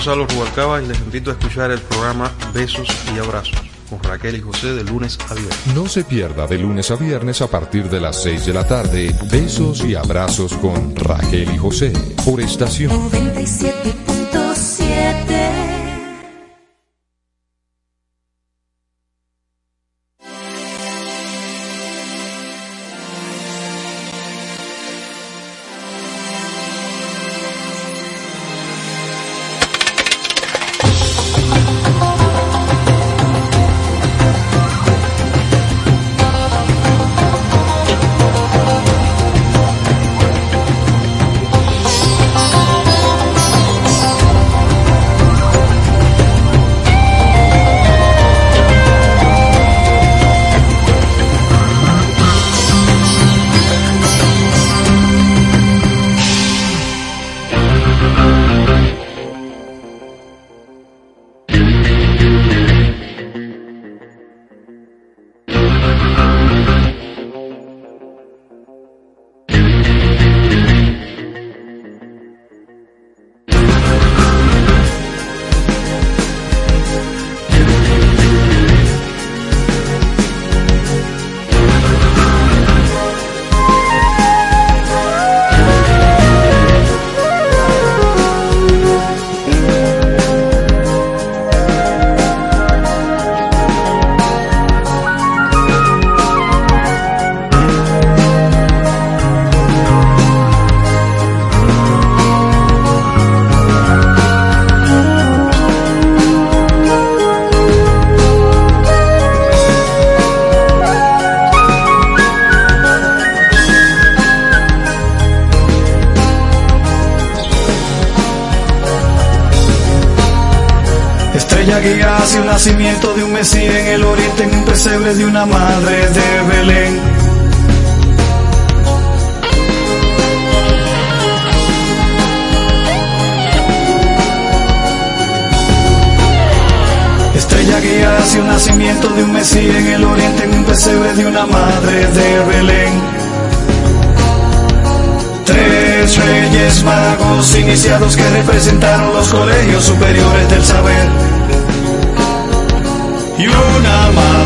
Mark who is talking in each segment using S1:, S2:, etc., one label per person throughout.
S1: Gonzalo Rubalcaba y les invito a escuchar el programa Besos y Abrazos con Raquel y José de lunes a viernes.
S2: No se pierda de lunes a viernes a partir de las 6 de la tarde Besos y Abrazos con Raquel y José por estación 97.7
S3: amanecí en el
S4: oriente en un pesebre de una madre de Belén. Estrella guía hacia un nacimiento de un Mesías en el oriente en un pesebre de una madre de Belén.
S5: Tres reyes magos iniciados que representaron los colegios superiores del saber.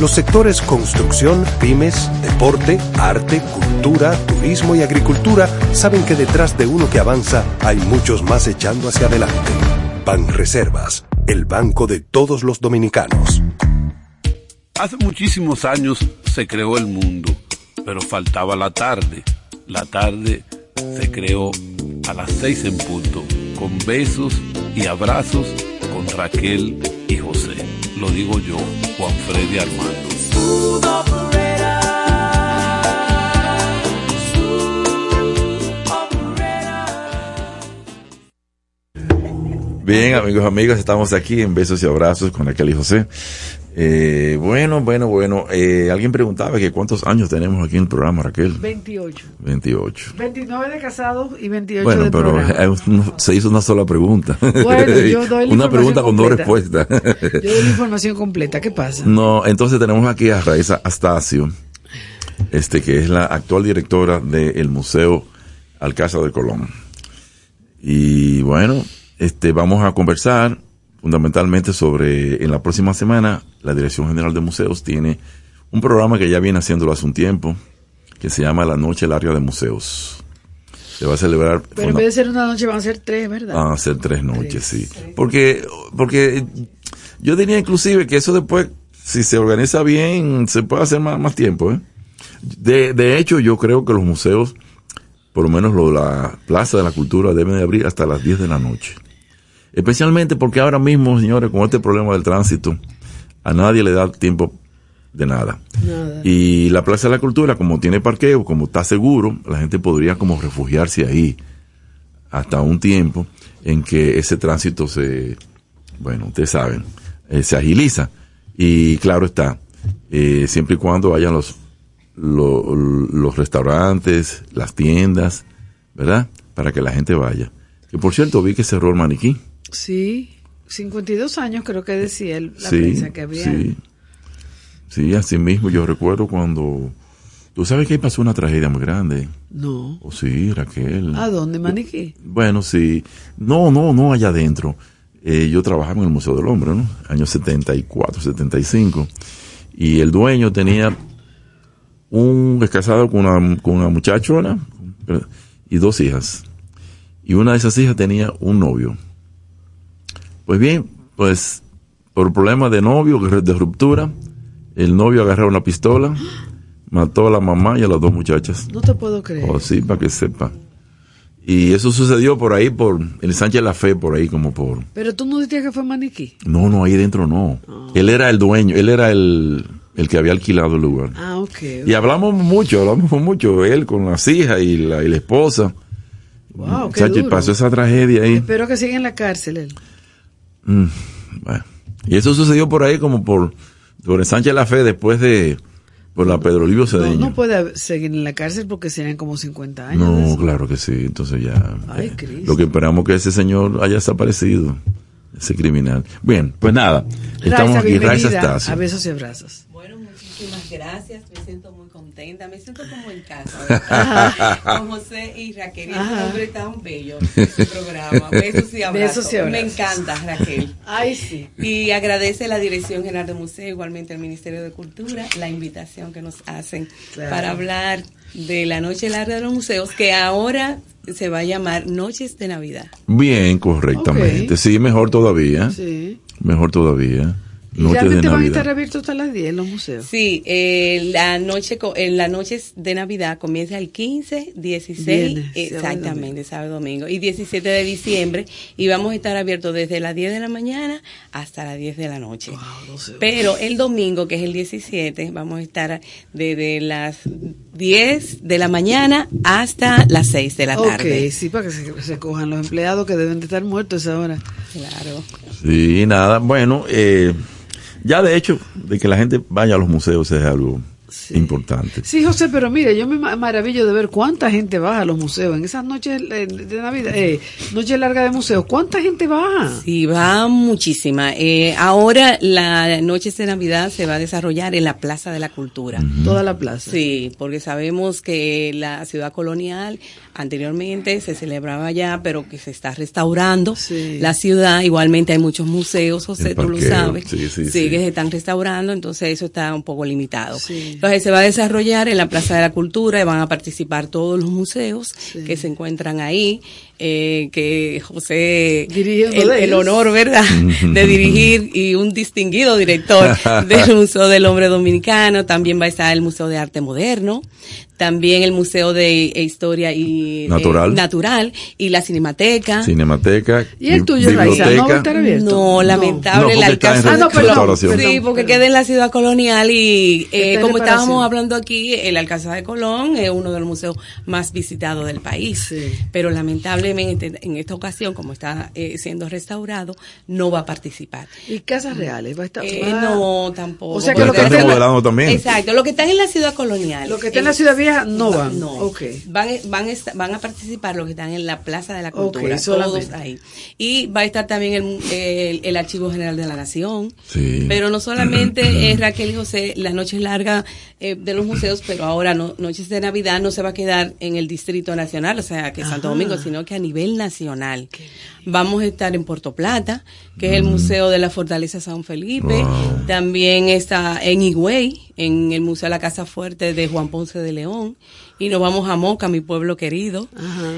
S6: Los sectores construcción, pymes, deporte, arte, cultura, turismo y agricultura saben que detrás de uno que avanza hay muchos más echando hacia adelante. Banreservas, el banco de todos los dominicanos.
S7: Hace muchísimos años se creó el mundo, pero faltaba la tarde. La tarde se creó a las seis en punto, con besos y abrazos con Raquel y José. Lo digo yo, Juan Freddy Armando.
S8: Bien, amigos, amigas, estamos aquí en Besos y Abrazos con Raquel y José. Eh, bueno, bueno, bueno. Eh, alguien preguntaba que cuántos años tenemos aquí en el programa, Raquel.
S9: 28.
S8: 28.
S9: 29 de casados y 28
S8: Bueno,
S9: de
S8: pero
S9: programa.
S8: eh, se hizo una sola pregunta.
S9: Bueno, yo doy la
S8: una pregunta con dos respuestas.
S9: Yo doy la información completa. ¿Qué pasa?
S8: No, entonces tenemos aquí a Raiza Astacio, este que es la actual directora del Museo Alcázar de Colón. Y bueno, este vamos a conversar fundamentalmente sobre en la próxima semana la Dirección General de Museos tiene un programa que ya viene haciéndolo hace un tiempo que se llama La Noche Larga de Museos. Se va a celebrar
S9: Pero en vez de ser una noche van a ser tres, ¿verdad?
S8: Van a ser tres noches, sí. Porque, porque yo diría inclusive que eso después, si se organiza bien, se puede hacer más, más tiempo. ¿eh? De, de hecho, yo creo que los museos, por lo menos lo de la Plaza de la Cultura, deben de abrir hasta las 10 de la noche. Especialmente porque ahora mismo, señores, con este problema del tránsito, a nadie le da tiempo de nada.
S9: Nada.
S8: Y la Plaza de la Cultura, como tiene parqueo, como está seguro, la gente podría como refugiarse ahí hasta un tiempo en que ese tránsito se, bueno, ustedes saben, eh, se agiliza. Y claro está, eh, siempre y cuando hayan los, lo- los restaurantes, las tiendas, ¿verdad? Para que la gente vaya. Que por cierto, vi que cerró el maniquí.
S9: Sí, 52 años creo que decía el- la
S8: sí,
S9: prensa que había.
S8: sí. Sí, así mismo yo recuerdo cuando... Tú sabes que ahí pasó una tragedia muy grande.
S9: No.
S8: Oh, sí, Raquel.
S9: ¿A dónde, Maniquí?
S8: Bueno, sí. No, no, no allá adentro. Eh, yo trabajaba en el Museo del Hombre, ¿no? Años 74, 75. Y el dueño tenía un casado con una, con una muchachona y dos hijas. Y una de esas hijas tenía un novio. Pues bien, pues por problemas de novio, de ruptura, el novio agarró una pistola, mató a la mamá y a las dos muchachas.
S9: No te puedo creer.
S8: Oh, sí, para que sepa. Y eso sucedió por ahí, por el Sánchez La Fe, por ahí, como por.
S9: Pero tú no dijiste que fue Maniquí.
S8: No, no, ahí dentro no. Él era el dueño, él era el, el que había alquilado el lugar.
S9: Ah, ok.
S8: Y hablamos mucho, hablamos mucho, él con las hijas y la, y la esposa.
S9: Wow, qué
S8: y
S9: duro.
S8: pasó esa tragedia ahí.
S9: Espero que siga en la cárcel él.
S8: Mm, bueno. Y eso sucedió por ahí, como por, por Sánchez La Fe, después de. por la Pedro Livio
S9: No,
S8: Cedeño.
S9: no puede seguir en la cárcel porque serían como 50 años.
S8: No, claro que sí. Entonces ya.
S9: Ay,
S8: eh, lo que esperamos que ese señor haya desaparecido, ese criminal. Bien, pues nada. Estamos
S9: Raiza,
S8: aquí, Raiza
S9: bienvenida
S8: Estacio.
S9: a besos y abrazos.
S10: Muchísimas gracias. Me siento muy contenta. Me siento como en casa. Con José y Raquel.
S9: Ajá.
S10: hombre tan bello. Este programa. Besos y abrazos. Me encanta, Raquel.
S9: Ay, sí.
S10: Y agradece la Dirección General de Museo, igualmente al Ministerio de Cultura, la invitación que nos hacen
S9: Claro.
S10: para hablar de la Noche Larga de los Museos, que ahora se va a llamar Noches de Navidad.
S8: Bien, correctamente. Sí, mejor todavía.
S9: Sí.
S8: Mejor todavía.
S9: ¿Y
S8: Noche de
S9: realmente van a estar abiertos hasta las 10 los museos?
S10: Sí, eh, la noche, co- en las noches de Navidad comienza el 15, 16,
S9: Viernes, sábado y
S10: exactamente, sábado y domingo, y 17 de diciembre, y vamos a estar abiertos desde las 10 de la mañana hasta las 10 de la noche. Pero el domingo, que es el 17, vamos a estar desde las 10 de la mañana hasta las 6 de la tarde.
S9: Ok, sí, para que se, se cojan los empleados que deben de estar muertos a esa hora.
S10: Claro.
S8: Sí, nada. Bueno, eh, ya de hecho, de que la gente vaya a los museos es algo importante.
S9: Sí, José, pero mire, yo me maravillo de ver cuánta gente baja a los museos en esas noches eh, de Navidad, eh, noche larga de museos. ¿Cuánta gente baja?
S10: Sí, va muchísima. Eh, ahora la noche de Navidad se va a desarrollar en la Plaza de la Cultura.
S9: Toda la plaza.
S10: Sí, porque sabemos que la ciudad colonial anteriormente se celebraba allá, pero que se está restaurando la ciudad. Igualmente hay muchos museos, José, tú lo sabes. Sí, sí, que se están restaurando, entonces eso está un poco limitado. Entonces se va a desarrollar en la Plaza de la Cultura y van a participar todos los museos que se encuentran ahí. Eh, que José, el, el, honor, ¿verdad?, de dirigir y un distinguido director del Museo del Hombre Dominicano. También va a estar el Museo de Arte Moderno también el Museo de Historia y
S8: Natural,
S10: Natural y la Cinemateca.
S8: Cinemateca.
S9: ¿Y el tuyo, Raiza, no va a estar abierto?
S10: No, lamentable,
S8: no,
S10: la
S8: casa. Ah, no, perdón.
S10: Sí, porque queda en la ciudad colonial y eh, como estábamos hablando aquí, el Alcázar de Colón es uno de los museos más visitados del país. Sí. Pero lamentablemente en esta ocasión, como está eh, siendo restaurado, no va a participar.
S9: ¿Y Casas Reales? ¿Va a estar?
S10: Eh, no, tampoco.
S8: O sea que lo que está remodelando también.
S10: Exacto, lo que está en la ciudad colonial.
S9: Lo que está en la ciudad vieja no van.
S10: No. Okay. Van, van, van a participar los que están en la Plaza de la Cultura, todos ahí. Y va a estar también el, el, Archivo General de la Nación.
S8: Sí.
S10: Pero no solamente es Raquel y José, la noche larga eh, de los museos, pero ahora no, Noches de Navidad no se va a quedar en el Distrito Nacional, o sea, que Santo Domingo, sino que a nivel nacional. Vamos a estar en Puerto Plata, que es el mm. Museo de la Fortaleza San Felipe. También está en Higüey, en el Museo de la Casa Fuerte de Juan Ponce de León. Y nos vamos a Moca, mi pueblo querido.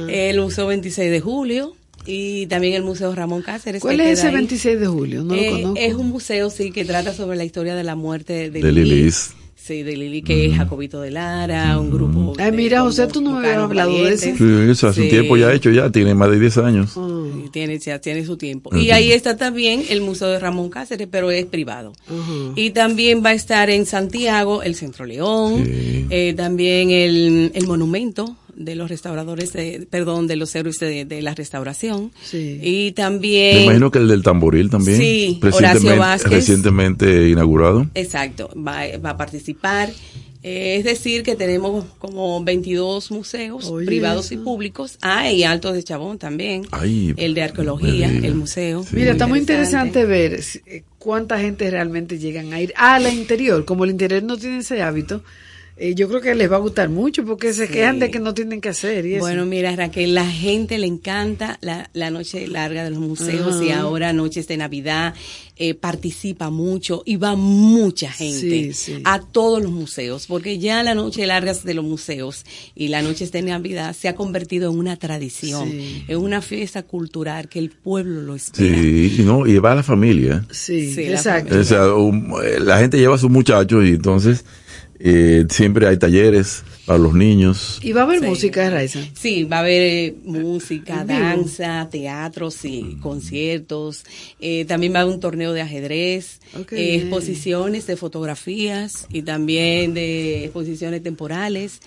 S10: El Museo 26 de Julio y también el Museo Ramón Cáceres.
S9: ¿Cuál es ese 26 de julio? No lo
S10: eh,
S9: conozco.
S10: Es un museo, sí, que trata sobre la historia de la muerte de,
S8: de
S10: Sí, de Lili, que es Jacobito de Lara, un grupo.
S9: Ay, mira, José, tú no me habías hablado de eso. Sí,
S8: eso hace un tiempo ya hecho, ya tiene más de 10 años.
S10: tiene, ya tiene su tiempo. Y ahí está también el Museo de Ramón Cáceres, pero es privado. Y también va a estar en Santiago el Centro León, eh, también el, el monumento de los restauradores, de, perdón, de los héroes de, la restauración. Sí. Y también...
S8: Me imagino que el del tamboril también.
S10: Sí, Horacio Vázquez.
S8: Recientemente inaugurado.
S10: Exacto, va, va a participar. Eh, es decir, que tenemos como 22 museos privados y públicos. Ah, y Alto de Chabón también. el de arqueología, el museo.
S9: Mira, está muy interesante ver eh, cuánta gente realmente llegan a ir a la interior. Como el interior no tiene ese hábito, eh, yo creo que les va a gustar mucho porque se quejan de que no tienen que hacer. Y
S10: bueno, mira, Raquel, la gente le encanta la, la noche larga de los museos y ahora noches de Navidad. Eh, participa mucho y va mucha gente a todos los museos, porque ya la noche larga de los museos y la noche de Navidad se ha convertido en una tradición, en una fiesta cultural que el pueblo lo espera.
S8: Sí, y, no, y va a la familia.
S9: Sí, exacto.
S8: O sea, eh, la gente lleva a sus muchachos y entonces eh, siempre hay talleres para los niños.
S9: ¿Y va a haber música, Raiza?
S10: Sí, va a haber eh, música, danza, teatro, sí, conciertos. Eh, también va a haber un torneo de ajedrez, exposiciones de fotografías y también de exposiciones temporales.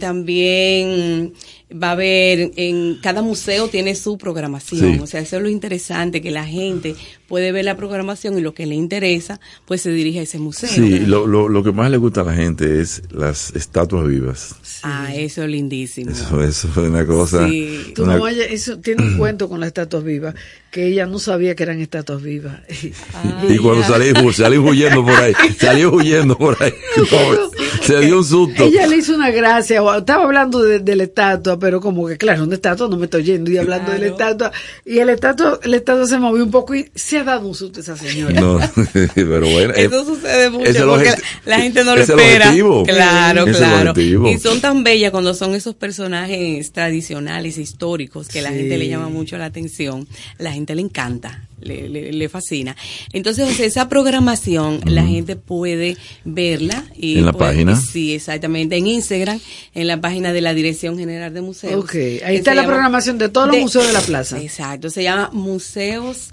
S10: también va a haber, en cada museo tiene su programación, o sea, eso es lo interesante, que la gente puede ver la programación y lo que le interesa, pues se dirige a ese museo.
S8: Sí, lo, lo, lo que más le gusta a la gente es las estatuas vivas.
S10: Ah, eso es lindísimo.
S8: Eso, eso es una cosa.
S9: Sí. Tú no eso tiene un cuento con las estatuas vivas, que ella no sabía que eran estatuas vivas.
S8: y cuando salió, salió huyendo por ahí, salió huyendo por ahí. se dio un susto.
S9: Ella le hizo una gracia, estaba hablando de, la estatua, pero como que claro, una estatua no me estoy yendo y hablando de la estatua, y el estatua, el estatua se movió un poco y se ha dado un susto esa señora.
S8: No, pero bueno.
S10: Eso sucede mucho porque la, gente no lo espera. Claro, claro. Y son tan bellas cuando son esos personajes tradicionales, históricos, que la gente le llama mucho la atención. La gente le encanta le, le, fascina. Entonces, esa programación la gente puede verla. Y
S8: ¿En la página?
S10: Sí, exactamente. En Instagram, en la página de la Dirección General de Museos.
S9: Ok, ahí está la programación de todos los museos de la plaza.
S10: Exacto, se llama museos.rd.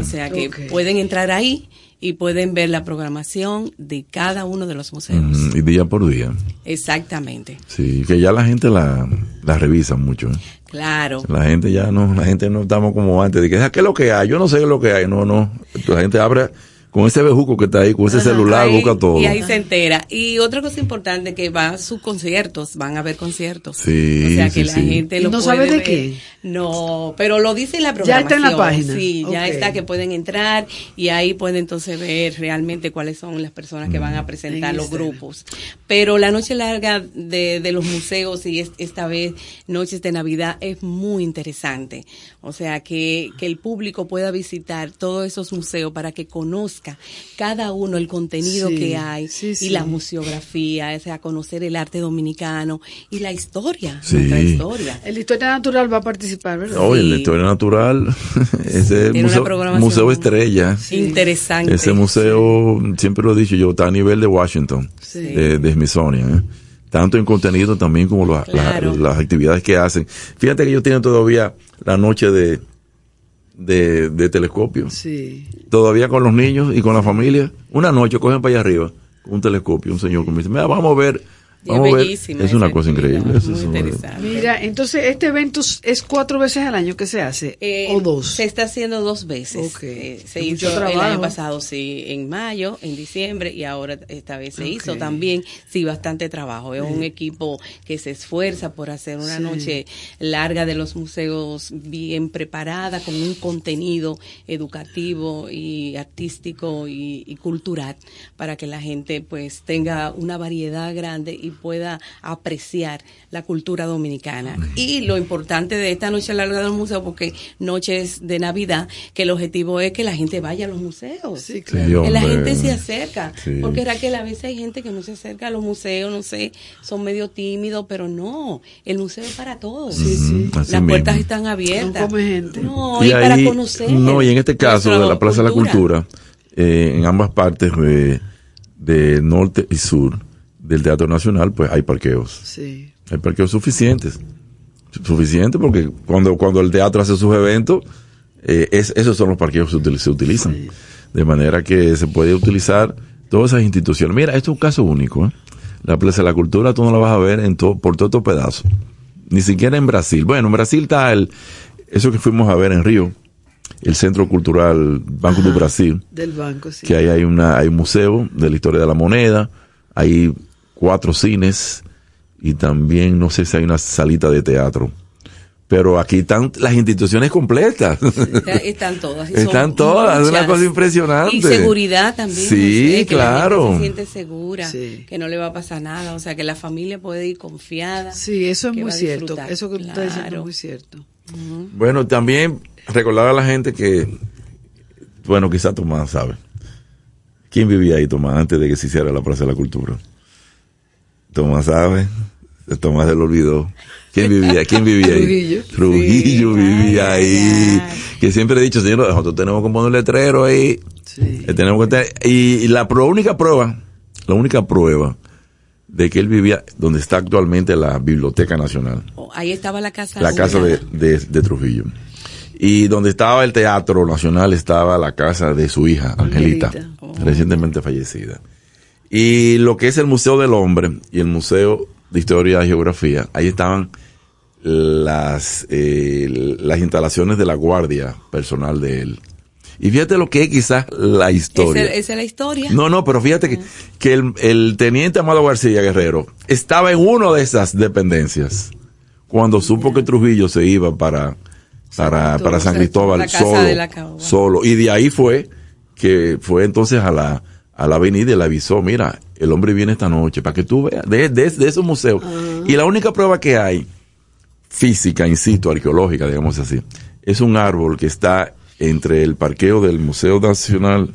S10: O sea que pueden entrar ahí y pueden ver la programación de cada uno de los museos.
S8: y día por día.
S10: Exactamente.
S8: Sí, que ya la gente la, la revisa mucho. ¿eh?
S10: Claro.
S8: La gente ya no, la gente no estamos como antes, de que, ah, ¿qué es lo que hay? Yo no sé qué es lo que hay. No, no. La gente abre con ese bejuco que está ahí, con ese
S10: Ajá,
S8: celular,
S10: ahí-
S8: busca todo.
S10: Y ahí se entera. Y otra cosa importante que va a sus conciertos, van a haber conciertos.
S8: Sí,
S10: o sea que
S8: sí,
S10: la
S8: sí.
S10: gente
S9: ¿Y
S10: lo
S9: no
S10: puede
S9: sabes de
S10: ver.
S9: qué?
S10: No, pero lo dice la
S9: Ya
S10: programación.
S9: está en la página.
S10: Sí, ya está que pueden entrar y ahí pueden entonces ver realmente cuáles son las personas que van a presentar
S9: En
S10: los grupos. Pero la noche larga de, de los museos y es- esta vez noches de Navidad es muy interesante. O sea, que, que el público pueda visitar todos esos museos para que conozca cada uno el contenido
S9: Sí,
S10: que hay
S9: sí,
S10: y
S9: sí.
S10: la museografía, o sea, conocer el arte dominicano y la historia,
S8: Sí.
S10: nuestra historia.
S9: El Historia Natural va a participar, ¿verdad?
S10: Sí.
S8: la historia natural, ese
S10: Tiene una
S8: museo, estrella.
S10: Interesante.
S8: Ese museo, siempre lo he dicho yo, está a nivel de Washington,
S9: Sí.
S8: de, de Smithsonian. ¿eh? Tanto en contenido también como la- la-
S10: Claro.
S8: las actividades que hacen. Fíjate que ellos tienen todavía la noche de, de, de telescopio.
S9: Sí.
S8: Todavía con los niños y con la familia. Una noche cogen para allá arriba un telescopio, un señor que me dice, mira, vamos a ver. Vamos
S10: es bellísima
S8: una cosa
S10: actividad,
S8: increíble. eso
S10: muy
S8: es una-
S10: interesante.
S9: Mira, entonces este evento es cuatro veces al año que se hace,
S10: Eh,
S9: o dos.
S10: Se está haciendo dos veces.
S9: Ok.
S10: Eh, se
S9: Es
S10: hizo el año pasado, sí, en mayo, en diciembre y ahora esta vez se hizo también, sí, bastante trabajo. Es un equipo que se esfuerza por hacer una
S9: Sí.
S10: noche larga de los museos bien preparada, con un contenido educativo y artístico y, y cultural para que la gente pues tenga una variedad grande y pueda apreciar la cultura dominicana. Y lo importante de esta noche larga del museo, porque noches de Navidad, que el objetivo es que la gente vaya a los museos.
S9: Sí,
S8: Sí,
S9: claro.
S10: que la gente se acerca.
S8: Sí.
S10: Porque Raquel, a veces hay gente que no se acerca a los museos, no sé, son medio tímidos, pero no, el museo es para todos.
S9: Sí, sí.
S8: Así
S10: Las puertas
S8: mismo.
S10: están abiertas.
S9: No come gente.
S10: No, y, para conocer.
S8: No, y en este caso de la Plaza de la Cultura, eh, en ambas partes de, de norte y sur del Teatro Nacional, pues hay parqueos.
S9: Sí.
S8: Hay parqueos suficientes. Suficientes porque cuando, cuando el teatro hace sus eventos, eh, es, esos son los parqueos que se util- se utilizan. De manera que se puede utilizar todas esas instituciones. Mira, esto es un caso único. ¿eh? La Plaza de la Cultura tú no la vas a ver en todo, por todo estos pedazos. Ni siquiera en Brasil. Bueno, en Brasil está el, eso que fuimos a ver en Río, el Centro Cultural Banco do Brasil
S9: Del banco, sí.
S8: que ahí hay una hay un museo de la historia de la moneda, hay cuatro cines y también no sé si hay una salita de teatro. Pero aquí están las instituciones completas.
S10: Está- Están todas.
S8: Están todas, es una cosa impresionante.
S10: Y seguridad también.
S8: Sí,
S10: no sé, que la gente
S8: claro.
S10: se siente segura,
S9: Sí.
S10: que no le va a pasar nada. O sea, que la familia puede ir confiada.
S9: Sí, eso es muy cierto. Eso que tú estás diciendo
S10: Claro.
S9: es muy cierto.
S8: Bueno, también recordar a la gente que, bueno, quizá Tomás sabe. ¿Quién vivía ahí, Tomás, antes de que se hiciera la Plaza de la Cultura? Tomás sabe. Tomás se lo olvidó. ¿Quién vivía? ¿Quién vivía ahí?
S9: Trujillo.
S8: Trujillo
S10: Sí.
S8: vivía
S10: Ay,
S8: ahí.
S10: ay.
S8: Que siempre he dicho, señor, nosotros tenemos que poner un letrero ahí.
S9: Sí.
S8: Eh, tenemos que tener- y, y la pro- única prueba, la única prueba de que él vivía donde está actualmente la Biblioteca Nacional
S10: Oh, Ahí estaba la casa.
S8: la casa de,
S10: ubicada.
S8: de, de Trujillo. Y donde estaba el Teatro Nacional estaba la casa de su hija, Angelita,
S9: Angelita.
S10: Oh.
S8: recientemente fallecida. Y lo que es el Museo del Hombre y el Museo de Historia y Geografía, ahí estaban las, eh, las instalaciones de la guardia personal de él. Y fíjate lo que es quizás la historia.
S10: Esa, esa es la historia.
S8: No, no, pero fíjate que, que el, el teniente Amado García Guerrero estaba en una de esas dependencias cuando supo que Trujillo se iba para, para, para San Cristóbal solo, solo. Y de ahí fue que fue entonces a la, a la avenida y le avisó, mira, el hombre viene esta noche para que tú veas, de, de, de esos museos. Y la única prueba que hay, física, insisto, arqueológica, digamos así, es un árbol que está entre el parqueo del Museo Nacional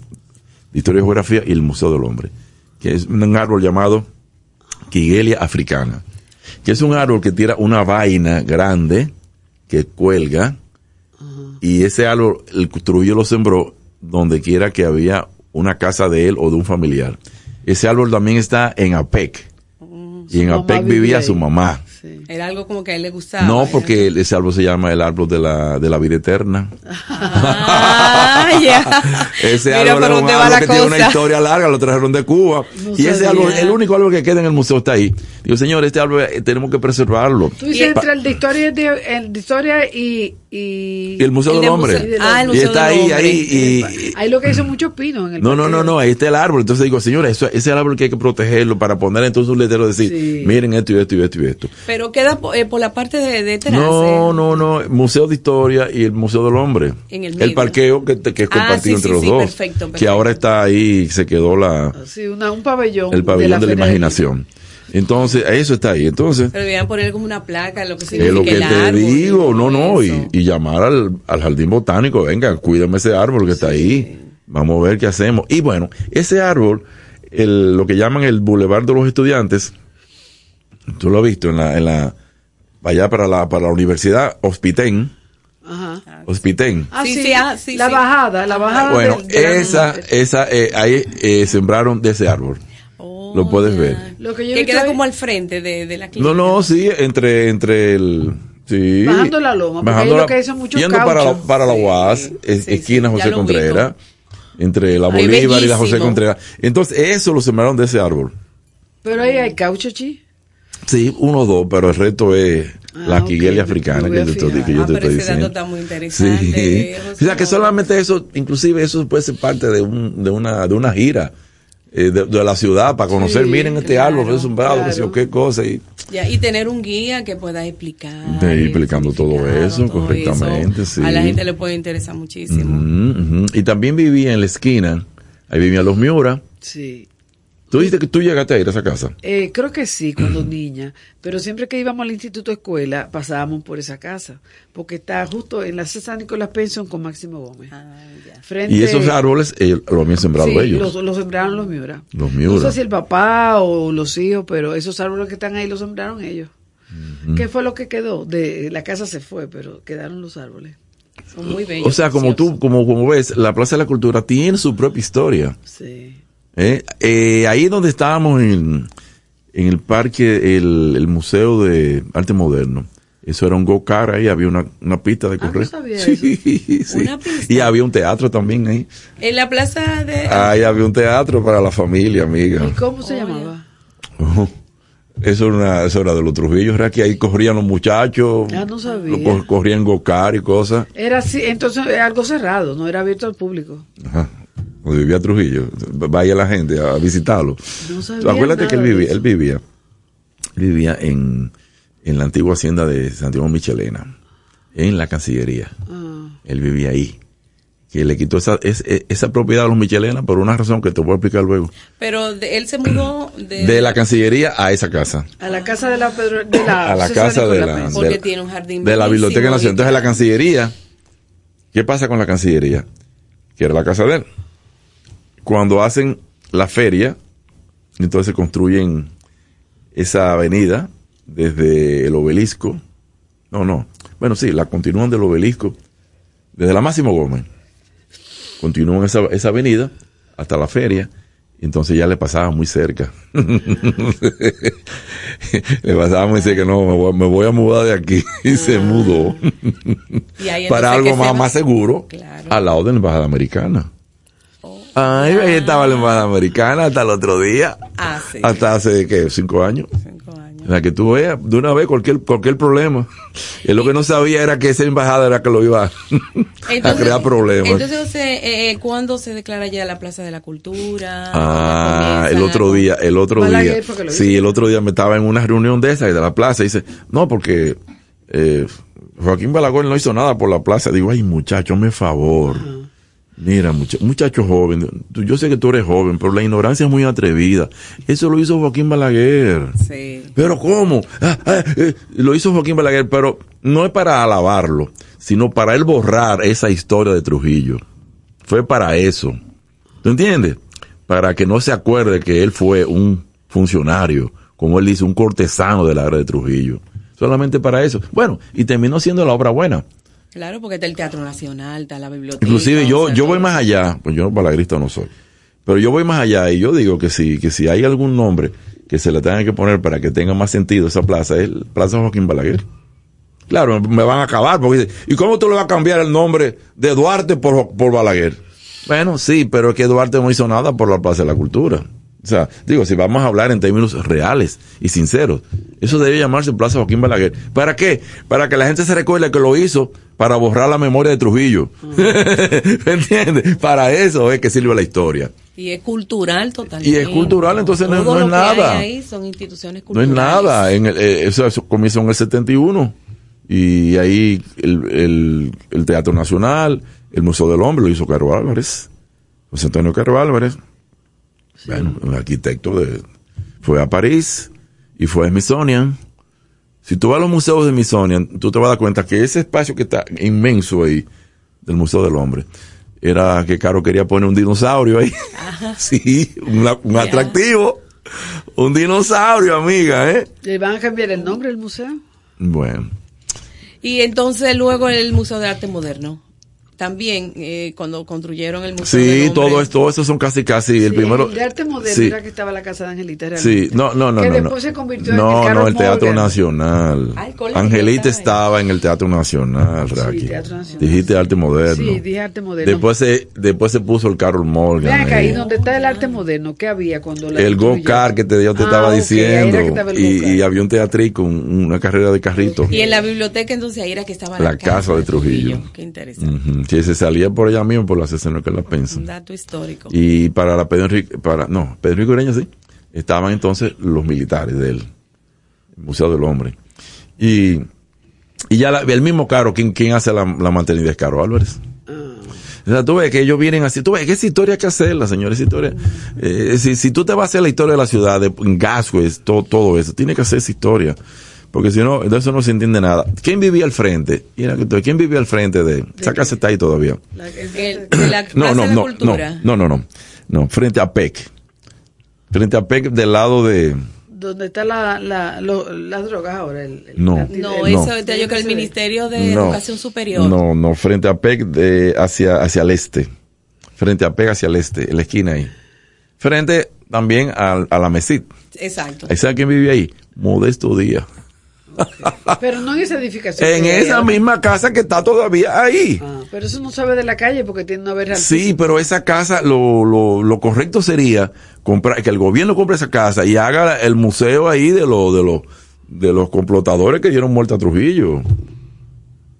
S8: de Historia y Geografía y el Museo del Hombre, que es un árbol llamado Quiguelia africana, que es un árbol que tira una vaina grande que cuelga y ese árbol el Trujillo lo sembró donde quiera que había una casa de él o de un familiar. Ese árbol también está en APEC y en APEC
S9: vivía
S8: su mamá.
S9: Sí.
S10: Era algo como que a él le gustaba.
S8: No, porque ese árbol se llama el árbol de la, de la vida eterna.
S10: Ah, ya.
S8: ese
S10: Mira
S8: árbol es un árbol que tiene una historia larga, lo trajeron de Cuba.
S9: No
S8: y ese
S9: sabía.
S8: árbol, el único árbol que queda en el museo está ahí. Digo, señor, este árbol eh, tenemos que preservarlo.
S9: Tú dices entre el de historia, y de, el de historia y, y,
S8: Y el Museo
S10: Y
S8: del
S10: del
S8: Hombre.
S10: museo- Ah, el
S8: y
S10: Museo
S8: está
S10: del
S8: ahí,
S10: Hombre.
S8: ahí. Y,
S9: Ahí lo que hizo muchos pinos en el
S8: no, no, no, no, ahí está el árbol. Entonces digo, señor, eso, ese es el árbol que hay que protegerlo para poner entonces un letrero y decir,
S9: Sí.
S8: miren esto y esto y esto y esto.
S10: Pero queda eh, por la parte de detrás.
S8: No,
S10: eh.
S8: no, no, Museo de Historia y el Museo del Hombre.
S10: En el medio.
S8: parqueo que, que es
S10: Ah,
S8: compartido
S10: sí,
S8: entre
S10: sí,
S8: los
S10: sí,
S8: dos.
S10: perfecto,
S8: Que ahora está ahí, se quedó la,
S9: Sí, una, un pabellón.
S8: el pabellón de la, imaginación. Entonces, eso está ahí. Entonces,
S10: Pero debían poner como una placa, lo que
S8: es
S10: significa
S8: lo que
S10: el
S8: te
S10: árbol,
S8: digo, no, no, y, y llamar al, al jardín botánico, venga, cuídame ese árbol que está ahí, vamos a ver qué hacemos. Y bueno, ese árbol, el, lo que llaman el Boulevard de los Estudiantes, tú lo has visto en la, en la, allá para la, para la Universidad Hospitén,
S9: Ajá.
S8: Hospitén.
S9: Ah,
S10: Sí,
S9: sí,
S10: sí, ah, sí,
S9: la
S10: sí.
S9: bajada, la bajada.
S8: Bueno,
S9: del- la-
S8: esa, esa, eh, ahí eh, sembraron de ese árbol.
S10: Oh,
S8: Lo puedes ver.
S9: Lo que yo
S10: Que queda
S9: ahí-
S10: como al frente de, de la clínica.
S8: No, no, sí, entre, entre el, sí.
S9: Bajando la loma, porque ahí lo que muchos
S8: Yendo para la, para la
S10: Sí,
S8: UAS, es-
S10: sí,
S8: esquina José Contreras, entre la Bolívar y la José. Contreras. Entonces, eso lo sembraron de ese árbol.
S9: Pero ahí hay caucho, chi.
S8: Sí, uno o dos, pero el resto es
S9: Ah,
S8: la
S9: ok,
S8: quiguelia
S9: me-
S8: africana que, yo te-
S9: fijar.
S8: que yo
S10: Ah,
S8: te
S10: pero
S8: estoy
S10: ese dato
S8: diciendo.
S10: está muy interesante.
S8: Sí. O sea, que solamente eso, inclusive eso puede ser parte de, un, de, una, de una gira eh, de, de la ciudad para conocer,
S9: Sí,
S8: miren este
S9: claro,
S8: árbol, sé yo
S9: claro.
S8: qué cosa. Y,
S10: Ya, y tener un guía que pueda explicar.
S8: De ir explicando todo eso correctamente,
S10: eso.
S8: sí.
S10: A la gente le puede interesar muchísimo.
S8: Y también vivía en la esquina, ahí vivían los Miura.
S9: Sí.
S8: Tú dijiste que tú llegaste a ir a esa casa.
S9: Eh, creo que sí, cuando niña. Pero siempre que íbamos al instituto escuela, pasábamos por esa casa. Porque está justo en la César Nicolás Penson con Máximo Gómez.
S10: Ah, ya.
S9: Frente,
S8: Y esos árboles eh, lo habían sembrado
S9: sí,
S8: ellos.
S9: Los, los sembraron los Miura.
S8: Los
S9: No
S8: Miura.
S9: sé si el papá o los hijos, pero esos árboles que están ahí los sembraron ellos. ¿Qué fue lo que quedó? De la casa se fue, pero quedaron los árboles.
S10: Son muy bellos.
S8: O sea, como tú,
S10: preciosos.
S8: como, como ves, la Plaza de la Cultura tiene su propia historia.
S9: Sí.
S8: ¿Eh? Eh, ahí donde estábamos en, en el parque, el, el Museo de Arte Moderno, eso era un go-kart ahí, había una, una pista de
S9: Ah, no
S8: correr.
S9: sabía
S8: sí, sí.
S10: Una pista.
S8: Y había un teatro también ahí.
S10: En la plaza de.
S8: Ahí había un teatro para la familia, amiga.
S9: ¿Y cómo se
S10: Oye.
S9: llamaba?
S8: Oh, Eso era, una, eso era de los Trujillos, era que ahí corrían los muchachos,
S9: Ah, no sabía.
S8: corrían go-kart y cosas.
S9: Era así, entonces era algo cerrado, no era abierto al público.
S8: Ajá. Donde vivía Trujillo, vaya la gente a visitarlo.
S9: No sabía
S8: Acuérdate que él vivía, él vivía, vivía en, en la antigua hacienda de Santiago Michelena, en la Cancillería.
S9: Ah,
S8: Él vivía ahí. Que le quitó esa, es- es- esa propiedad a los Michelena por una razón que te voy a explicar luego.
S10: Pero de- él se mudó de.
S8: De la Cancillería a esa casa.
S9: a la casa de la Pedro, de la,
S8: A la casa de la-
S9: Penson.
S10: Porque
S8: de la-
S10: tiene un jardín.
S8: de la Biblioteca Nacional. Entonces la Cancillería, ¿qué pasa con la Cancillería? Que era la casa de él. Cuando hacen la feria, entonces construyen esa avenida desde el obelisco. No, no. Bueno, sí, la continúan del obelisco, desde la Máximo Gómez. Continúan esa, esa avenida hasta la feria. Entonces ya le pasaba muy cerca. le pasaba muy cerca, no, me voy, me voy a mudar de aquí. Y se mudó.
S10: Y ahí
S8: Para algo
S10: se
S8: más, más seguro,
S10: Claro.
S8: al lado de la embajada americana. Ahí, ahí estaba la embajada americana hasta el otro día.
S10: Ah, sí.
S8: Hasta hace, ¿qué? Cinco años.
S10: Cinco años.
S8: O sea, que tú veas de una vez cualquier, cualquier problema. Y lo que no sabía era que esa embajada era que lo iba a, a crear problemas.
S10: Entonces, José, eh, eh, ¿cuándo se declara ya la Plaza de la Cultura?
S8: Ah,
S10: ¿Cuándo
S8: el otro día, el otro día. Sí, el otro día me estaba en una reunión de esa y de la plaza y dice, no, porque eh, Joaquín Balaguer no hizo nada por la plaza. Digo, ay muchacho, me favor. Mira, mucha- muchacho joven, tú- yo sé que tú eres joven, pero la ignorancia es muy atrevida. Eso lo hizo Joaquín Balaguer.
S10: Sí.
S8: Pero ¿cómo? Ah, ah, eh, lo hizo Joaquín Balaguer, pero no es para alabarlo, sino para él borrar esa historia de Trujillo. Fue para eso. ¿Tú entiendes? Para que no se acuerde que él fue un funcionario, como él dice, un cortesano del área de Trujillo. Solamente para eso. Bueno, y terminó siendo la obra buena.
S10: Claro, porque está el Teatro Nacional, está la biblioteca.
S8: Inclusive yo, yo voy más allá, pues yo balagrista no soy, pero yo voy más allá y yo digo que si, que si hay algún nombre que se le tenga que poner para que tenga más sentido esa plaza es Plaza Joaquín Balaguer. Claro, me van a acabar porque ¿y cómo tú le vas a cambiar el nombre de Duarte por, por Balaguer? Bueno, sí, pero es que Duarte no hizo nada por la Plaza de la Cultura. O sea, digo, si vamos a hablar en términos reales y sinceros, eso debe llamarse Plaza Joaquín Balaguer. ¿Para qué? Para que la gente se recuerde que lo hizo para borrar la memoria de Trujillo. ¿Me entiendes? Para eso es que sirve la historia.
S10: Y es cultural totalmente.
S8: Y es cultural, entonces no,
S10: Todo
S8: no
S10: lo
S8: es
S10: que
S8: nada.
S10: hay ahí son instituciones
S8: No es nada. En el, eh, eso, eso comienza en el 71. Y ahí el, el, el Teatro Nacional, el Museo del Hombre lo hizo Caro Álvarez. José Antonio Caro Álvarez. Bueno, un arquitecto de, fue a París y fue a Smithsonian. Si tú vas a los museos de Smithsonian, tú te vas a dar cuenta que ese espacio que está inmenso ahí, del Museo del Hombre, era que Caro quería poner un dinosaurio ahí. Sí, una- un atractivo. Un dinosaurio, amiga, ¿eh?
S9: ¿Le van a cambiar el nombre del museo?
S8: Bueno.
S10: Y entonces luego el Museo de Arte Moderno. También eh, cuando construyeron el Museo del
S8: Sí,
S10: Hombre.
S8: todo esto, eso son casi, casi el
S9: Sí,
S8: primero.
S9: El de arte moderno
S8: Sí.
S9: era que estaba la casa de Angelita. realmente.
S8: Sí, no, no, no,
S9: Que
S8: no.
S9: después
S8: no.
S9: se convirtió en
S8: no,
S9: el Carlos
S8: no, el Teatro
S9: Morgan.
S8: Nacional.
S9: Ah, el colegio
S8: Angelita
S9: estaba
S8: en el Teatro Nacional, Raki.
S9: Teatro Nacional.
S8: Dijiste arte moderno.
S9: Sí, dije arte moderno.
S8: Después se, después se puso el Carol Morgan.
S9: Acá,
S8: ahí.
S9: ¿y dónde está el arte moderno? ¿Qué había cuando la
S8: el go-kart que te, yo te
S9: Ah,
S8: estaba
S9: ok, ahí
S8: diciendo.
S9: era que estaba el
S8: y, y había un teatrico, un- una carrera de carritos.
S10: Y en la biblioteca entonces ahí era que estaba
S8: La casa de Trujillo.
S10: Qué interesante.
S8: Sí, se salía por allá mismo, por la César que la pensa.
S10: Un dato histórico.
S8: Y para la Pedro Enrique, para, no, Pedro Enrique Ureña sí, estaban entonces los militares del Museo del Hombre. Y, y ya la- el mismo Caro, ¿quién, quién hace la, la mantenida es Caro Álvarez. O sea, tú ves que ellos vienen así, tú ves que esa historia hay que hacerla, señores, esa historia. eh, si, si tú te vas a hacer la historia de la ciudad, de Gasquez, todo, todo eso, tiene que hacer esa historia. Porque si no, de eso no se entiende nada. ¿Quién vivía al frente? ¿quién vivía al frente de? Esa casa está ahí todavía.
S10: El- de la
S8: No, no,
S10: de
S8: no, no,
S10: Cultura.
S8: no, no, no, no, frente a PEC. Frente a PEC del lado de,
S9: ¿Dónde está la, la, las drogas ahora? El, el-
S8: No.
S10: No, eso es de yo que el Ministerio de
S8: no,
S10: Educación Superior.
S8: no, no, frente a PEC de, hacia, hacia el este. Frente a PEC hacia el este, en la esquina ahí. Frente también a, a la Mesit.
S10: Exacto.
S8: ¿Ahí sabe quién vive ahí? Modesto Díaz.
S9: Pero no en esa edificación.
S8: En
S9: hay
S8: esa misma casa que está todavía ahí.
S9: Ah, pero eso no sabe de la calle porque tiene una verja
S8: Sí, pero esa casa, lo, lo, lo correcto sería comprar, que el gobierno compre esa casa y haga el museo ahí de los, de los, de los complotadores que dieron muerte a Trujillo.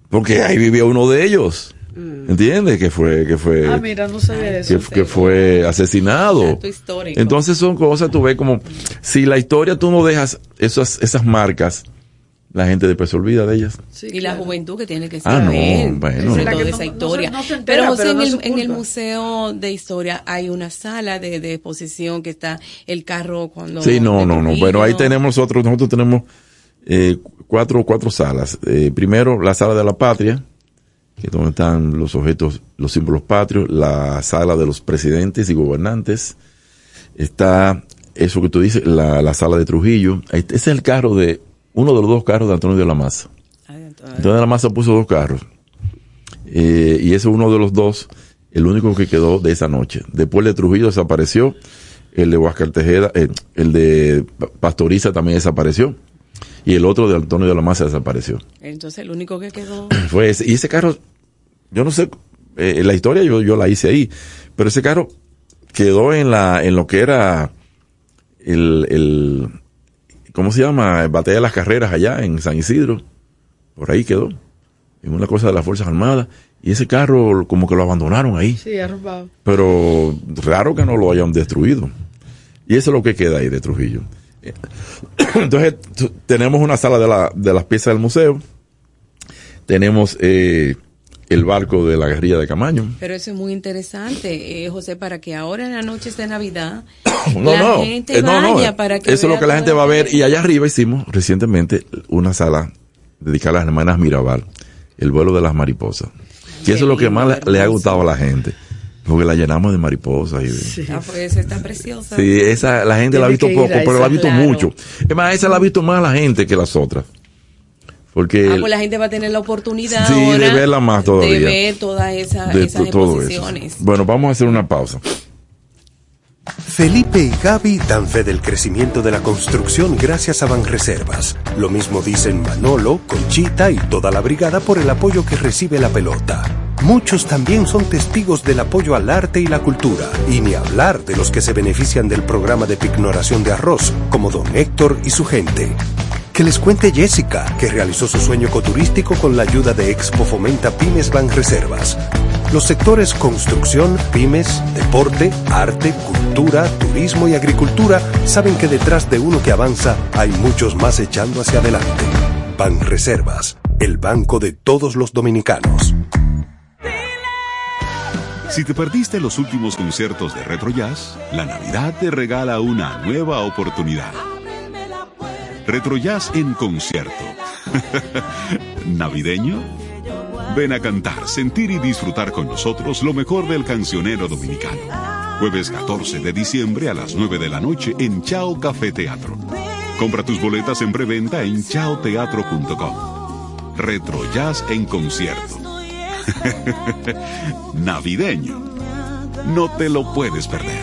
S8: Porque ahí vivía uno de ellos. ¿Entiendes? Que fue, que fue,
S9: Ah, mira, no sabía eso.
S8: que, que fue asesinado. Entonces son cosas, tú ves como, si la historia tú no dejas esas, esas marcas, la gente después se olvida de ellas.
S10: y la juventud que tiene que
S8: Ah, no,
S10: saber
S8: bueno. Esa es la
S10: toda
S9: que
S10: esa
S9: no- no
S10: historia.
S9: se- no se entera,
S10: pero José,
S9: pero
S10: en, el, en el. Museo de Historia hay una sala de, de exposición que está el carro cuando...
S8: Sí, no, no, no.
S10: Trujillo.
S8: Bueno, ahí tenemos nosotros, nosotros tenemos eh, cuatro, cuatro salas. Eh, primero, la sala de la patria, que es donde están los objetos, los símbolos patrios, la sala de los presidentes y gobernantes. Está eso que tú dices, la, la sala de Trujillo. Ese es el carro de, uno de los dos carros de Antonio de la Maza. Antonio de la Maza puso dos carros. Eh, y ese es uno de los dos, el único que quedó de esa noche. Después de Trujillo desapareció, el de Huáscar Tejeda, eh, el de Pa- Pastoriza también desapareció, y el otro de Antonio de la Maza desapareció.
S10: Entonces el único que quedó...
S8: Fue ese, y ese carro, yo no sé, eh, la historia yo, yo la hice ahí, pero ese carro quedó en la, en lo que era el, el ¿cómo se llama? Batalla de las Carreras allá en San Isidro. Por ahí quedó. En una cosa de las Fuerzas Armadas. Y ese carro como que lo abandonaron ahí.
S9: Sí, arrumbado.
S8: Pero raro que no lo hayan destruido. Y eso es lo que queda ahí de Trujillo. Entonces, t- tenemos una sala de, la, de las piezas del museo. Tenemos eh, el barco de la guerrilla de Camaño.
S10: Pero eso es muy interesante, eh, José, para que ahora en las noches de Navidad
S8: No,
S10: la
S8: no,
S10: gente
S8: eh, no, no,
S10: vaya
S8: eh,
S10: para que
S8: Eso es lo que la gente va a ver. Y allá arriba hicimos recientemente una sala dedicada a las hermanas Mirabal, el vuelo de las mariposas. Y eso es lo que más le, le ha gustado a la gente. Porque la llenamos de mariposas. Y,
S10: Ah, pues está preciosa.
S8: Sí, esa la gente la ha visto poco, pero la ha visto
S10: claro.
S8: mucho. Es más, esa la ha visto más la gente que las otras. Porque
S10: Ah, pues la gente va a tener la oportunidad
S8: Sí, de verla más todavía.
S10: de ver todas
S8: de
S10: esas exposiciones.
S8: Bueno, vamos a hacer una pausa.
S6: Felipe y Gaby dan fe del crecimiento de la construcción gracias a Banreservas. Lo mismo dicen Manolo, Conchita y toda la brigada por el apoyo que recibe la pelota. Muchos también son testigos del apoyo al arte y la cultura, y ni hablar de los que se benefician del programa de pignoración de arroz, como don Héctor y su gente. Les cuente Jessica, que realizó su sueño ecoturístico con la ayuda de Expo Fomenta Pymes Banreservas. Los sectores construcción, pymes, deporte, arte, cultura, turismo y agricultura saben que detrás de uno que avanza hay muchos más echando hacia adelante. Banreservas, el banco de todos los dominicanos.
S11: Si te perdiste los últimos conciertos de Retro Jazz, la Navidad te regala una nueva oportunidad. Retro Jazz en concierto. ¿Navideño? Ven a cantar, sentir y disfrutar con nosotros lo mejor del cancionero dominicano. Jueves 14 de diciembre a las 9 de la noche en Chao Café Teatro. Compra tus boletas en preventa en chaoteatro.com. Retro Jazz en concierto. Navideño. No te lo puedes perder.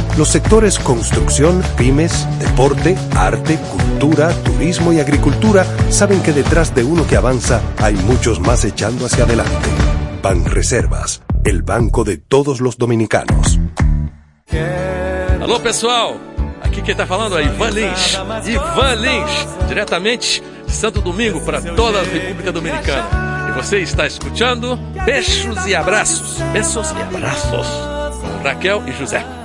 S6: Los sectores construcción, pymes, deporte, arte, cultura, turismo y agricultura saben que detrás de uno que avanza hay muchos más echando hacia adelante. Banreservas, el banco de todos los dominicanos.
S12: Alô pessoal, aqui quem tá falando é Ivan Lins. Ivan Lins, diretamente de Santo Domingo para toda a República Dominicana. E você está escutando Beijos e Abraços. Beijos e Abraços. Raquel e José.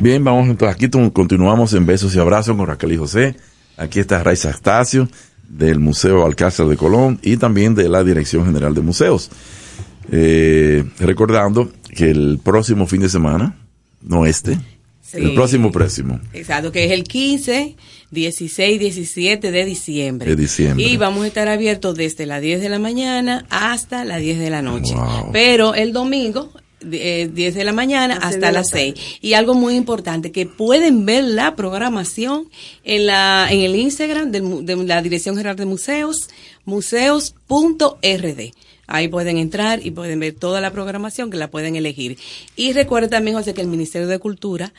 S8: Bien, vamos entonces. Aquí continuamos en Besos y Abrazos con Raquel y José. Aquí está Raiza Astacio del Museo Alcázar de Colón y también de la Dirección General de Museos. Eh, recordando que el próximo fin de semana, no este,
S10: Sí.
S8: el próximo próximo,
S10: Exacto, que es el 15, 16, 17 de diciembre.
S8: De diciembre.
S10: Y vamos a estar abiertos desde las 10 de la mañana hasta las 10 de la noche. Pero el domingo, 10 de la mañana hasta
S9: de la
S10: las 6. Y algo muy importante, que pueden ver la programación en la en el Instagram del mu- de, la Dirección General de Museos, museos.rd. Ahí pueden entrar y pueden ver toda la programación que la pueden elegir. Y recuerden también, José, que el Ministerio de Cultura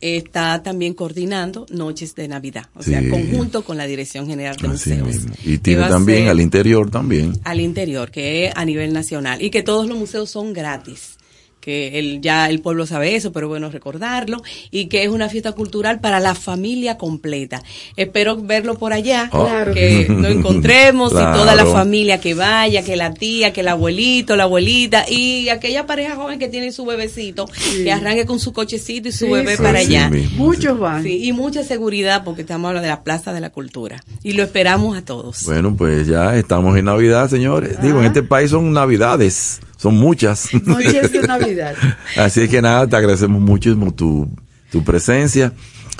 S10: está también coordinando noches de Navidad, o sea, conjunto con la Dirección General de
S8: así
S10: Museos.
S8: mismo. Y tiene también al interior también.
S10: al interior, que es a nivel nacional, y que todos los museos son gratis. Que el, ya el pueblo sabe eso, pero bueno recordarlo, y que es una fiesta cultural para la familia completa. Espero verlo por allá,
S8: Oh. Claro.
S10: que nos encontremos y toda la familia que vaya, que la tía, que el abuelito, la abuelita, y aquella pareja joven que tiene su bebecito, que arranque con su cochecito y su
S9: Sí,
S10: bebé
S9: sí,
S10: para
S9: sí.
S10: allá.
S9: Muchos van.
S10: Sí, y mucha seguridad porque estamos hablando de la Plaza de la Cultura. Y lo esperamos a todos.
S8: Bueno, pues ya estamos en Navidad, señores. Digo, en este país son Navidades, son muchas.
S9: Noches de Navidad.
S8: Así que nada, te agradecemos muchísimo tu, tu presencia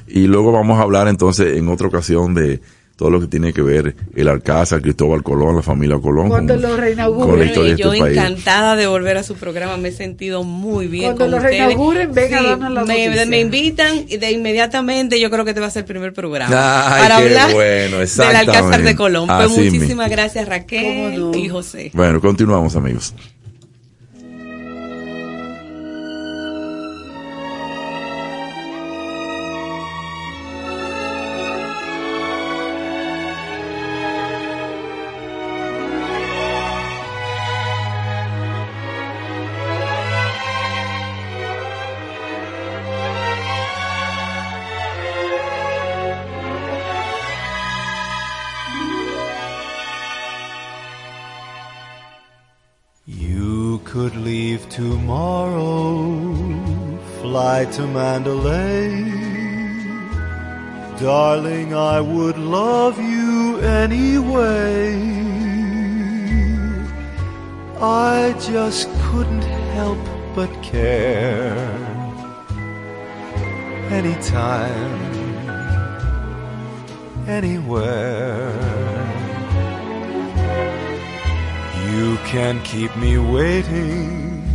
S8: y luego vamos a hablar entonces en otra ocasión de todo lo que tiene que ver el Alcázar, Cristóbal Colón, la familia Colón.
S9: Cuando
S8: con-
S9: lo
S8: con la
S9: reinauguren.
S10: yo
S8: este país.
S10: encantada de volver a su programa, me he sentido muy bien
S9: Cuando
S10: con
S9: lo
S10: ustedes.
S9: reinauguren, venga a
S10: Sí,
S9: la
S10: me, me invitan y de inmediatamente yo creo que te va a ser el primer programa
S8: Ay,
S10: para
S8: qué
S10: hablar
S8: bueno,
S10: del Alcázar de. Colón. Pues
S8: mismo.
S10: muchísimas gracias Raquel y José.
S8: Bueno, continuamos amigos.
S13: To Mandalay. Darling, I would love you anyway. I just couldn't help but care. Anytime, anywhere. You can keep me waiting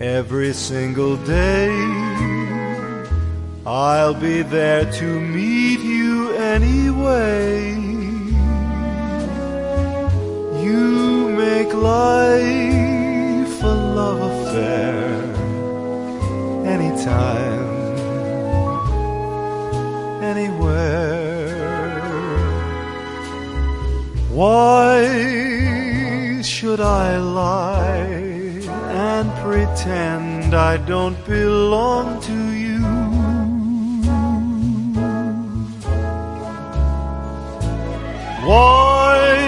S13: every single day. I'll be there to meet you anyway. You make life a love affair anytime, anywhere. Why should I lie and pretend I don't belong to Why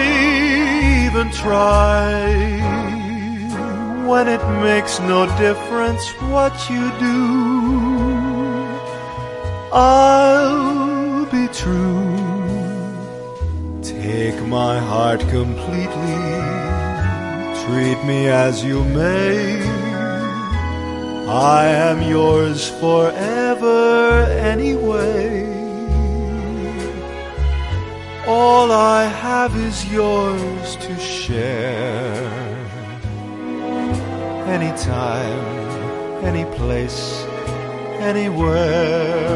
S13: even try when it makes no difference what you do? I'll be true. Take my heart completely, treat me as you may. I am yours forever anyway. All I have is yours to share. Anytime, any place, anywhere.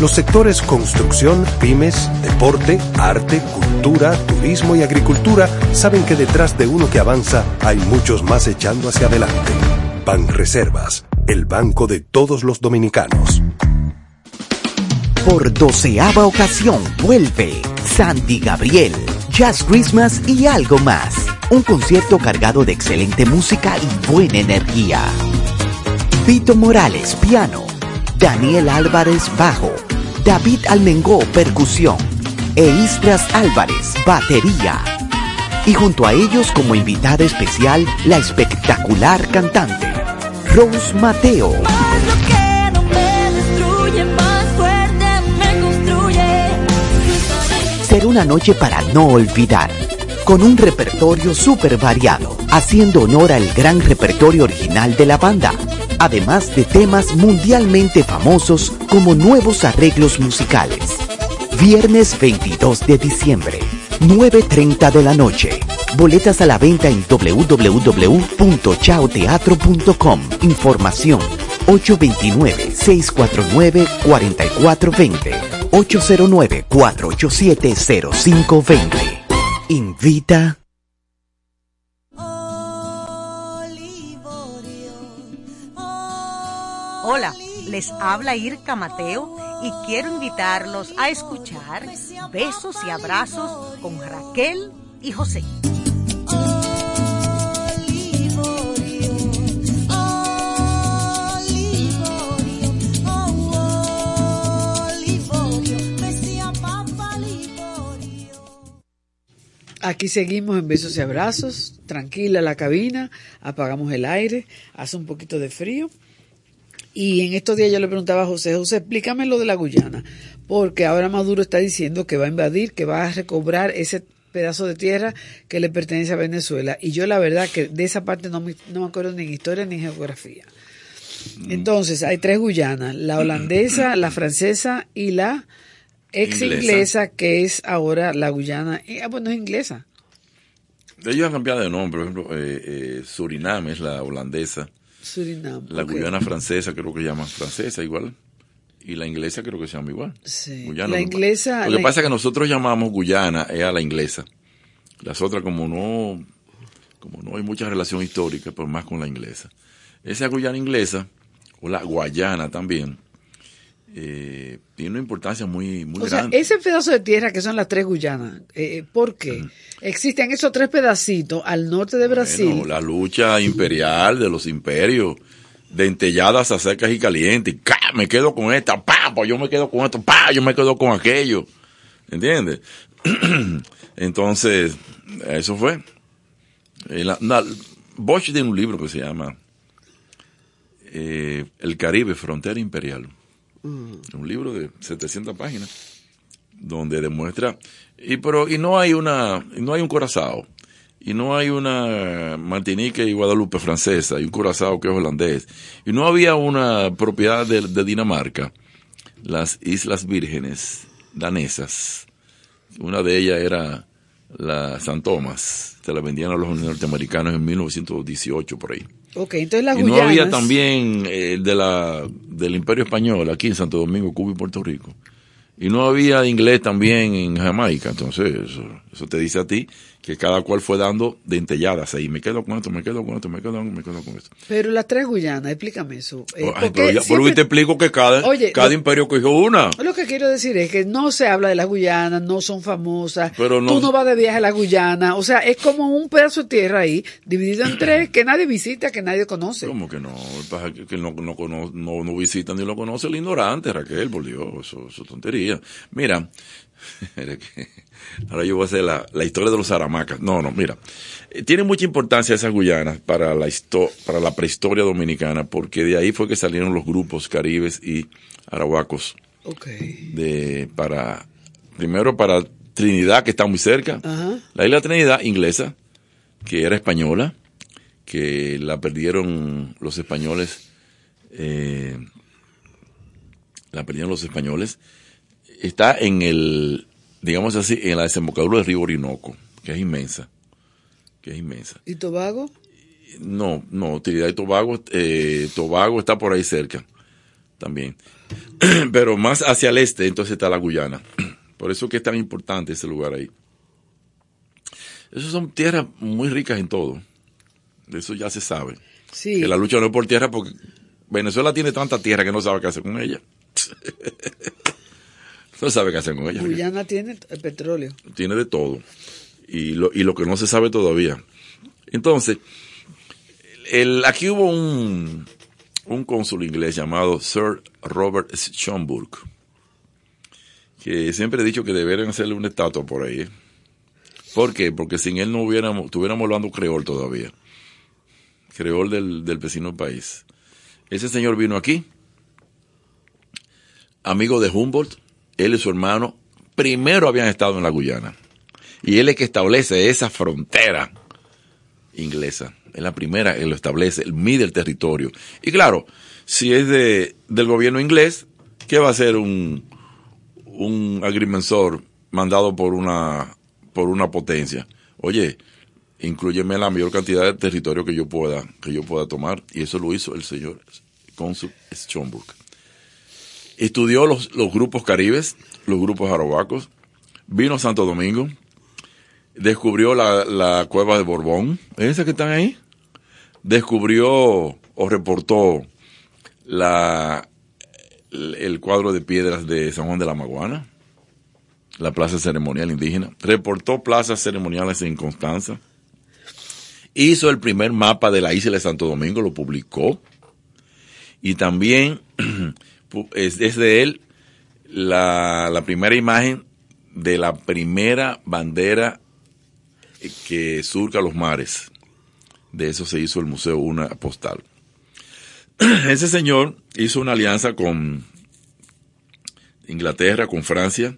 S6: Los sectores construcción, pymes, deporte, arte, cultura, turismo y agricultura saben que detrás de uno que avanza hay muchos más echando hacia adelante. Banreservas, el banco de todos los dominicanos.
S14: Por doceava ocasión vuelve Sandy Gabriel, Jazz Christmas y algo más. Un concierto cargado de excelente música y buena energía. Vito Morales, piano. Daniel Álvarez, bajo. David Almengó, percusión. E Istras Álvarez, batería. Y junto a ellos como invitada especial, la espectacular cantante, Rose Mateo. Será una noche para no olvidar, con un repertorio súper variado, haciendo honor al gran repertorio original de la banda, además de temas mundialmente famosos como nuevos arreglos musicales. Viernes 22 de diciembre, 9.30 de la noche. Boletas a la venta en www.chaoteatro.com. Información 829-649-4420. 809-487-0520. Invita.
S15: Hola, les habla Irka Mateo y quiero invitarlos a escuchar Besos y Abrazos con Raquel y José.
S9: Aquí seguimos en besos y abrazos, tranquila la cabina, apagamos el aire, hace un poquito de frío. Y en estos días yo le preguntaba a José, José, explícame lo de la Guyana, porque ahora Maduro está diciendo que va a invadir, que va a recobrar ese pedazo de tierra que le pertenece a Venezuela. Y yo la verdad que de esa parte no me, no me acuerdo ni en historia ni en geografía. Entonces, hay tres Guyanas, la holandesa, la francesa y la ex inglesa,
S8: Inglesa.
S9: que es ahora la Guyana. eh, Ah, bueno, es inglesa.
S8: Ellos han cambiado de nombre, por ejemplo, eh, eh, Surinam es la holandesa,
S9: Surinam.
S8: la. Guyana francesa creo que se llama francesa igual, y la inglesa creo que se llama igual.
S9: Sí.
S8: Guyana,
S9: la
S8: lo que-
S9: inglesa.
S8: Lo que
S9: la-
S8: pasa es que nosotros llamamos Guyana es a la inglesa. Las otras como no, como no hay mucha relación histórica, pues más con la inglesa. Esa Guyana inglesa, o la Guayana también, eh, tiene una importancia muy, muy
S9: o sea,
S8: grande.
S9: ese pedazo de tierra que son las tres Guyanas, eh, ¿por qué? Existen esos tres pedacitos al norte de Brasil.
S8: La lucha imperial de los imperios, de entelladas a secas y calientes, y ¡ca! me quedo con esta, pa, pues yo me quedo con esto, pa, yo me quedo con aquello, ¿entiendes? Entonces, eso fue. Eh, la- Bosch tiene un libro que se llama eh, El Caribe, Frontera Imperial. Un libro de 700 páginas donde demuestra y pero y no hay una no hay un corazao y no hay una Martinique y Guadalupe francesa y un curazao que es holandés y no había una propiedad de, de Dinamarca las Islas Vírgenes danesas. Una de ellas era la San Tomás se la vendían a los norteamericanos en 1918 por ahí
S9: Ok, entonces las
S8: y no
S9: Guyanas.
S8: había también eh, de la, del Imperio Español aquí en Santo Domingo, Cuba y Puerto Rico. Y no había inglés también en Jamaica. Entonces, eso, eso te dice a ti que cada cual fue dando dentelladas ahí. Me quedo con esto, me quedo con esto, me quedo, me quedo con esto.
S9: Pero las tres Guyanas, explícame eso. Eh,
S8: Ay, pero ya,
S9: siempre-
S8: te explico que cada,
S9: Oye,
S8: cada
S9: lo-
S8: imperio cogió una.
S9: Lo que quiero decir es que no se habla de las Guyanas, no son famosas.
S8: Pero no-
S9: Tú no vas de viaje a la Guyana. O sea, es como un pedazo de tierra ahí, dividido en tres, que nadie visita, que nadie conoce.
S8: ¿Cómo que no? Que, no, no, no, no visita ni lo conoce el ignorante, Raquel, por Dios, eso, eso es tontería. Mira, Ahora yo voy a hacer la, la historia de los aramacas. No, no, mira. Eh, tiene mucha importancia esas Guyanas para la, para la prehistoria dominicana, porque de ahí fue que salieron los grupos caribes y arahuacos.
S9: Okay.
S8: De, para, primero para Trinidad, que está muy cerca. La isla Trinidad, inglesa, que era española, que la perdieron los españoles, eh, la perdieron los españoles, está en el, digamos así, en la desembocadura del río Orinoco, que es inmensa, que es inmensa.
S9: ¿Y Tobago?
S8: No, no, Trinidad y Tobago, eh, Tobago está por ahí cerca, también. Pero más hacia el este, entonces está la Guyana. Por eso que es tan importante ese lugar ahí. Esas son tierras muy ricas en todo. Eso ya se sabe.
S9: Sí.
S8: Que la lucha no es por tierra porque Venezuela tiene tanta tierra que no sabe qué hacer con ella. no sabe qué hacer con ella.
S9: Guyana tiene el petróleo.
S8: Tiene de todo. Y lo, y lo que no se sabe todavía. Entonces, el, aquí hubo un, un cónsul inglés llamado Sir Robert Schomburg que siempre he dicho que deberían hacerle una estatua por ahí. ¿eh? ¿Por qué? Porque sin él no hubiéramos, estuviéramos hablando creol todavía. Creol del, del vecino país. Ese señor vino aquí, amigo de Humboldt, él y su hermano, primero habían estado en la Guyana. Y él es que establece esa frontera inglesa. Es la primera que lo establece, el mide el territorio. Y claro, si es de, del gobierno inglés, ¿qué va a ser un, un agrimensor mandado por una, por una potencia? Oye, incluyeme la mayor cantidad de territorio que yo pueda, que yo pueda tomar. Y eso lo hizo el señor cónsul Schomburg. Estudió los, los grupos caribes, los grupos arobacos, vino a Santo Domingo, descubrió la, la cueva de Borbón, ¿esa que están ahí? Descubrió o reportó la, el cuadro de piedras de San Juan de la Maguana, la plaza ceremonial indígena, reportó plazas ceremoniales en Constanza, hizo el primer mapa de la isla de Santo Domingo, lo publicó, y también es, de él la, la primera imagen de la primera bandera que surca los mares. De eso se hizo el museo una postal. Ese señor hizo una alianza con Inglaterra, con Francia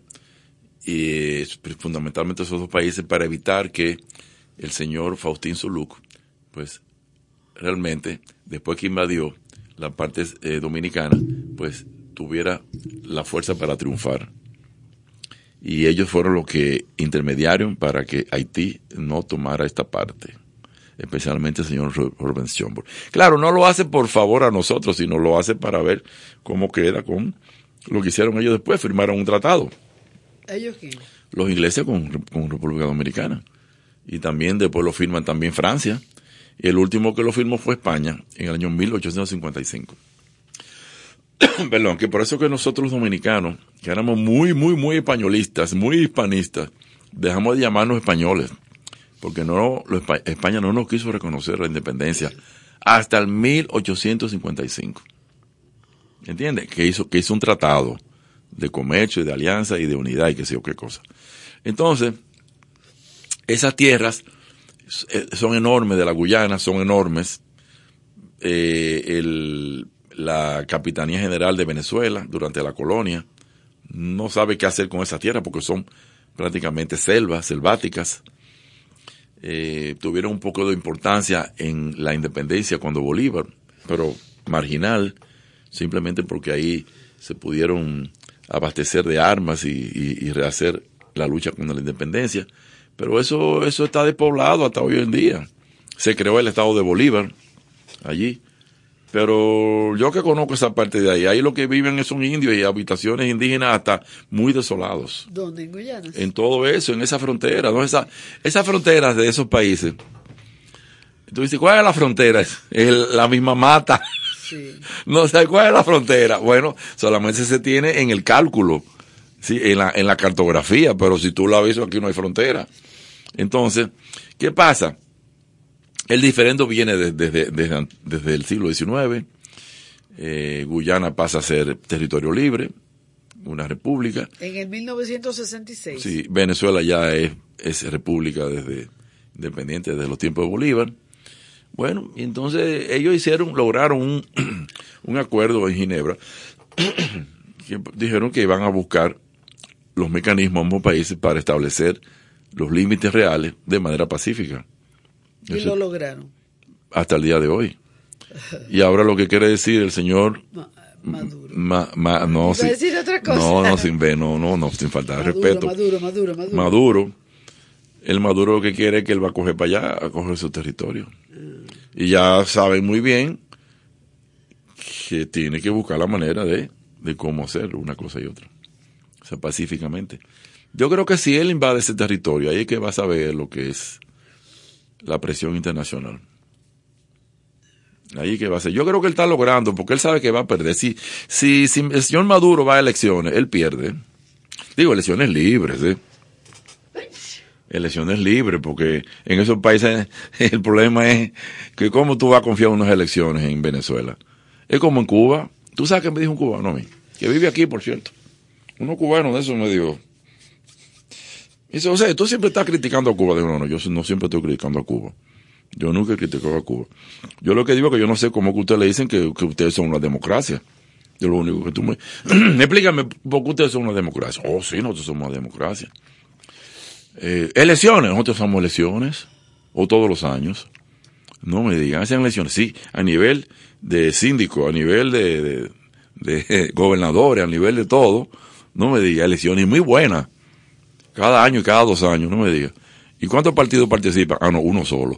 S8: y fundamentalmente esos dos países para evitar que el señor Faustín Suluc, pues realmente después que invadió la parte eh, dominicana, pues tuviera la fuerza para triunfar. Y ellos fueron los que intermediaron para que Haití no tomara esta parte especialmente el señor Robert Schomburg. Claro, no lo hace por favor a nosotros, sino lo hace para ver cómo queda con lo que hicieron ellos después, firmaron un tratado.
S9: ¿Ellos quién?
S8: Los ingleses con, con República Dominicana. Y también después lo firman también Francia. El último que lo firmó fue España en el año 1855. Perdón, que por eso que nosotros los dominicanos, que éramos muy, muy, muy españolistas, muy hispanistas, dejamos de llamarnos españoles porque no España no nos quiso reconocer la independencia hasta el 1855. ¿Entiendes? Que hizo, que hizo un tratado de comercio y de alianza y de unidad y qué sé yo qué cosa. Entonces, esas tierras son enormes de la Guyana, son enormes. Eh, la Capitanía General de Venezuela durante la colonia no sabe qué hacer con esas tierras porque son prácticamente selvas, selváticas eh, tuvieron un poco de importancia en la independencia cuando Bolívar, pero marginal, simplemente porque ahí se pudieron abastecer de armas y, rehacer la lucha contra la independencia. Pero eso, eso está despoblado hasta hoy en día. Se creó el estado de Bolívar allí pero yo que conozco esa parte de ahí, ahí lo que viven son indios y habitaciones indígenas hasta muy desolados.
S9: ¿Dónde? ¿En Guyana?
S8: En todo eso, en esa frontera, ¿no? Esa, esas fronteras de esos países. Tú dices, ¿cuál es la frontera? Es la misma mata. Sí. No sé cuál es la frontera. Bueno, solamente se tiene en el cálculo, sí, en la, en la cartografía, pero si tú la ves aquí no hay frontera. Entonces, ¿qué pasa? El diferendo viene desde, desde, el siglo XIX. Eh, Guyana pasa a ser territorio libre, una república.
S9: En el 1966.
S8: Sí, Venezuela ya es, es república desde independiente desde los tiempos de Bolívar. Bueno, y entonces ellos hicieron, lograron un, un acuerdo en Ginebra que dijeron que iban a buscar los mecanismos ambos países para establecer los límites reales de manera pacífica.
S9: Y
S8: Eso-
S9: lo lograron.
S8: hasta el día de hoy. Y ahora lo que quiere decir el señor Ma- ma- no, sin-
S9: decir otra cosa.
S8: no, no, sin ver, no, no, no, sin faltar de
S9: Maduro,
S8: respeto.
S9: Maduro, Maduro, Maduro.
S8: Maduro, el Maduro lo que quiere es que él va a coger para allá, a coger su territorio. Y ya saben muy bien que tiene que buscar la manera de, de cómo hacer una cosa y otra. O sea, pacíficamente. Yo creo que si él invade ese territorio, ahí es que va a saber lo que es la presión internacional. Ahí que va a ser. Yo creo que él está logrando, porque él sabe que va a perder. Si, si, si el señor Maduro va a elecciones, él pierde. Digo, elecciones libres, ¿eh? Elecciones libres, porque en esos países el problema es que cómo tú vas a confiar en unas elecciones en Venezuela. Es como en Cuba. Tú sabes que me dijo un cubano a mí, que vive aquí, por cierto. Uno cubano de eso me dijo. Dice, o sea, tú siempre estás criticando a Cuba. Digo, no, no, yo no siempre estoy criticando a Cuba. Yo nunca he criticado a Cuba. Yo lo que digo es que yo no sé cómo que ustedes le dicen que, que ustedes son una democracia. Yo lo único que tú me... Explícame por qué ustedes son una democracia. Oh, sí, nosotros somos una democracia. Eh, elecciones, nosotros somos elecciones. O todos los años. No me digan, hacen elecciones. Sí, a nivel de síndico, a nivel de, de, gobernadores, a nivel de todo. No me digan, elecciones muy buenas. Cada año y cada dos años, no me diga. ¿Y cuántos partidos participan? Ah, no, uno solo.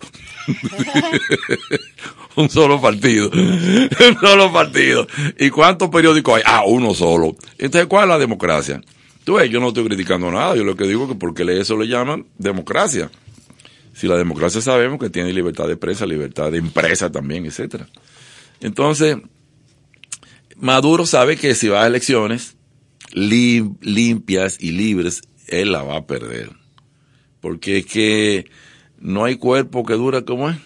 S8: un solo partido. un solo partido. ¿Y cuántos periódicos hay? Ah, uno solo. Entonces, ¿cuál es la democracia? Tú ves, yo no estoy criticando nada. Yo lo que digo es que porque eso le llaman democracia. Si la democracia sabemos que tiene libertad de prensa, libertad de empresa también, etcétera. Entonces, Maduro sabe que si va a elecciones lim- limpias y libres, él la va a perder. Porque es que no hay cuerpo que dura, ¿cómo es?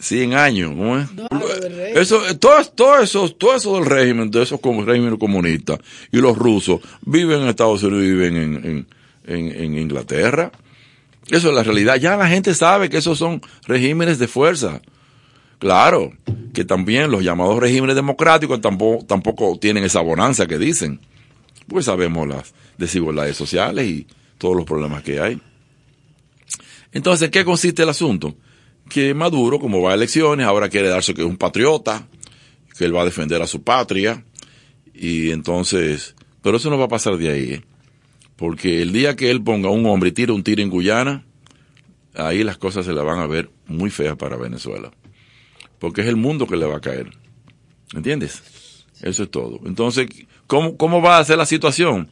S8: 100 años, ¿cómo es? Eso, todo, todo eso, todo eso del régimen, de esos como régimen comunistas y los rusos viven en Estados Unidos y viven en, en, en- en Inglaterra. Eso es la realidad. Ya la gente sabe que esos son regímenes de fuerza. Claro, que también los llamados regímenes democráticos tampoco, tampoco tienen esa bonanza que dicen. Pues sabemos las desigualdades sociales y todos los problemas que hay. Entonces, ¿qué consiste el asunto? Que Maduro, como va a elecciones, ahora quiere darse que es un patriota, que él va a defender a su patria, y entonces, pero eso no va a pasar de ahí, ¿eh? porque el día que él ponga un hombre y tire un tiro en Guyana, ahí las cosas se le van a ver muy feas para Venezuela, porque es el mundo que le va a caer, ¿entiendes? Eso es todo. Entonces, ¿cómo, cómo va a ser la situación?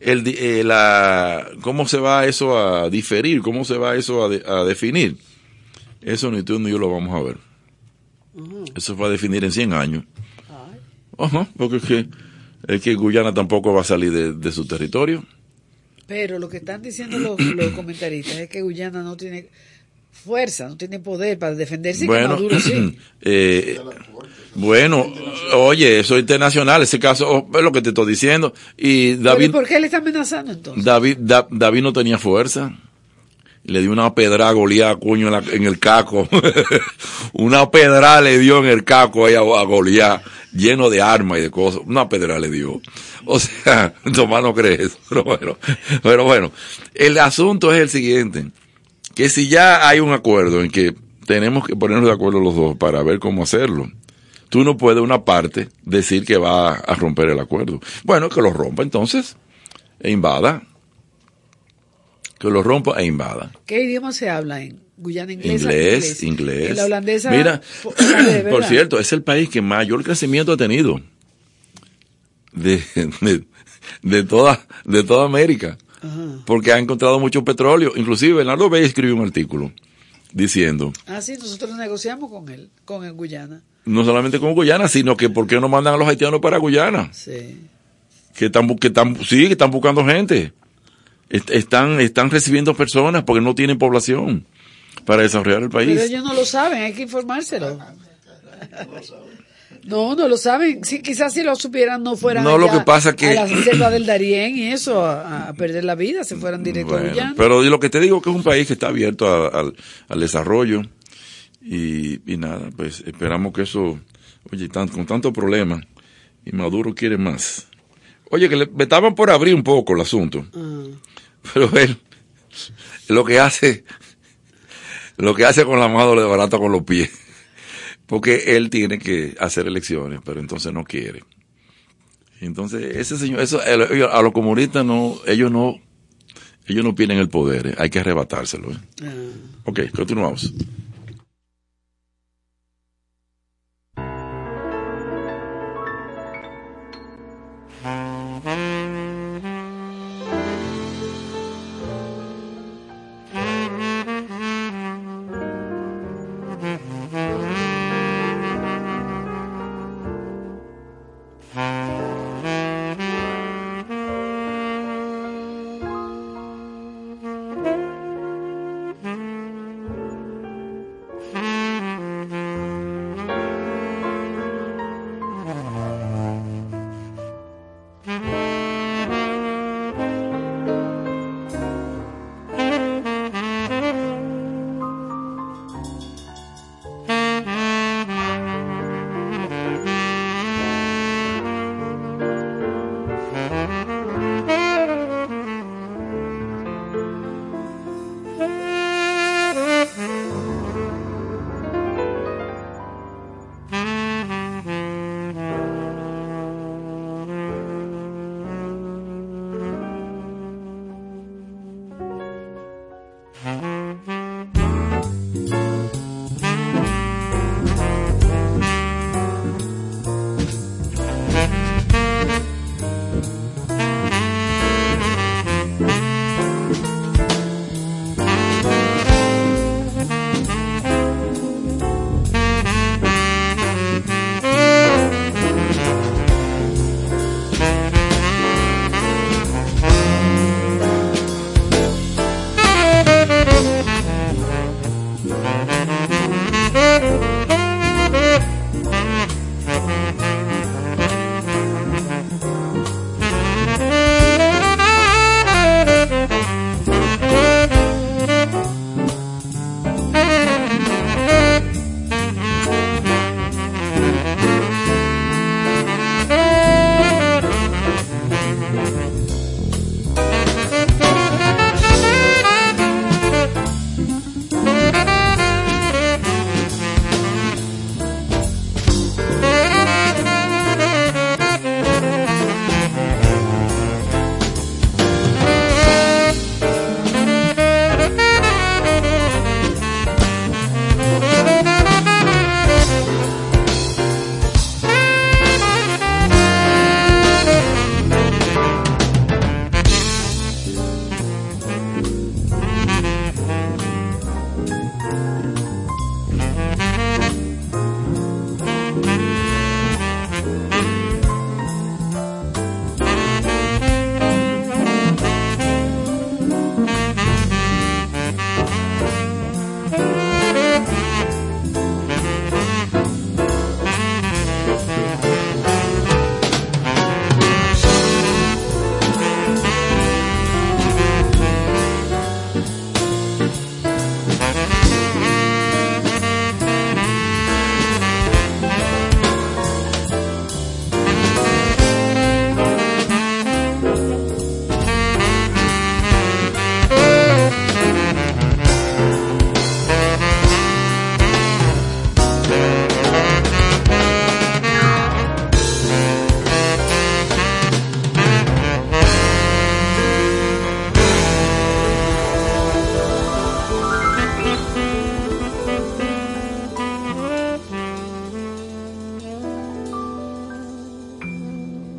S8: El, di- eh, la, ¿Cómo se va eso a diferir? ¿Cómo se va eso a, de- a definir? Eso ni tú ni yo lo vamos a ver. Eso se va a definir en 100 años. Porque es que, es que Guyana tampoco va a salir de, de su territorio.
S9: Pero lo que están diciendo los, los comentaristas es que Guyana no tiene fuerza, no tiene poder para defenderse y que
S8: bueno,
S9: Maduro sí.
S8: eh, bueno, oye, eso es internacional, ese caso oh, es lo que te estoy diciendo. Y
S9: Pero ¿y
S8: David,
S9: ¿Por qué le está amenazando entonces?
S8: David, Da- David no tenía fuerza. Le dio una pedra a Goliat, coño, en, la- en el caco. una pedra le dio en el caco ahí a, a Goliat, lleno de armas y de cosas. Una pedra le dio. O sea, Tomás no cree eso. Pero bueno, pero bueno, el asunto es el siguiente. Que si ya hay un acuerdo en que tenemos que ponernos de acuerdo los dos para ver cómo hacerlo. Tú no puedes una parte decir que va a romper el acuerdo. Bueno, que lo rompa entonces e invada. Que lo rompa e invada.
S9: ¿Qué idioma se habla en Guyana inglesa?
S8: Inglés, inglés.
S9: En la holandesa.
S8: Mira, por cierto, es el país que mayor crecimiento ha tenido de, de, de toda, de toda América.
S9: Ajá.
S8: Porque ha encontrado mucho petróleo. Inclusive Bernardo Bey escribió un artículo diciendo,
S9: Ah, sí, nosotros negociamos con él, con el Guyana.
S8: No solamente con Guyana, sino que por qué no mandan a los haitianos para Guyana.
S9: Sí.
S8: que están, que están, sí, que están buscando gente. Est- Están, están recibiendo personas porque no tienen población para desarrollar el país.
S9: Pero ellos no lo saben, hay que informárselo. No, no lo saben. Sí, quizás si lo supieran no fueran
S8: No, lo que pasa que-
S9: a la selva del Darién y eso, a, a perder la vida, se fueran directo a Guyana.
S8: pero lo que te digo que es un país que está abierto a- al desarrollo y, y nada, pues esperamos que eso, oye, tan- con tantos problemas y Maduro quiere más. Oye, que le, estaban por abrir un poco el asunto,
S9: Ah.
S8: pero él lo que hace, lo que hace con la mano le barata con los pies, porque él tiene que hacer elecciones, pero entonces no quiere. Entonces, ese señor, eso, a los comunistas no, ellos no, ellos no tienen el poder, eh, hay que arrebatárselo. eh. Ok, continuamos.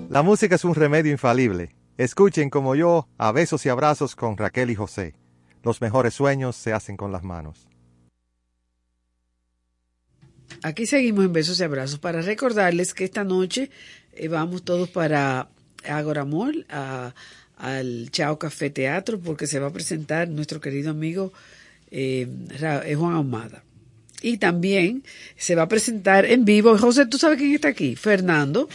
S16: La música es un remedio infalible. Escuchen como yo a besos y abrazos con Raquel y José. Los mejores sueños se hacen con las manos.
S9: Aquí seguimos en besos y abrazos para recordarles que esta noche eh, vamos todos para Agoramol, a, al Chao Café Teatro, porque se va a presentar nuestro querido amigo eh, eh, Juan Ahumada. Y también se va a presentar en vivo. José, ¿tú sabes quién está aquí? Fernando.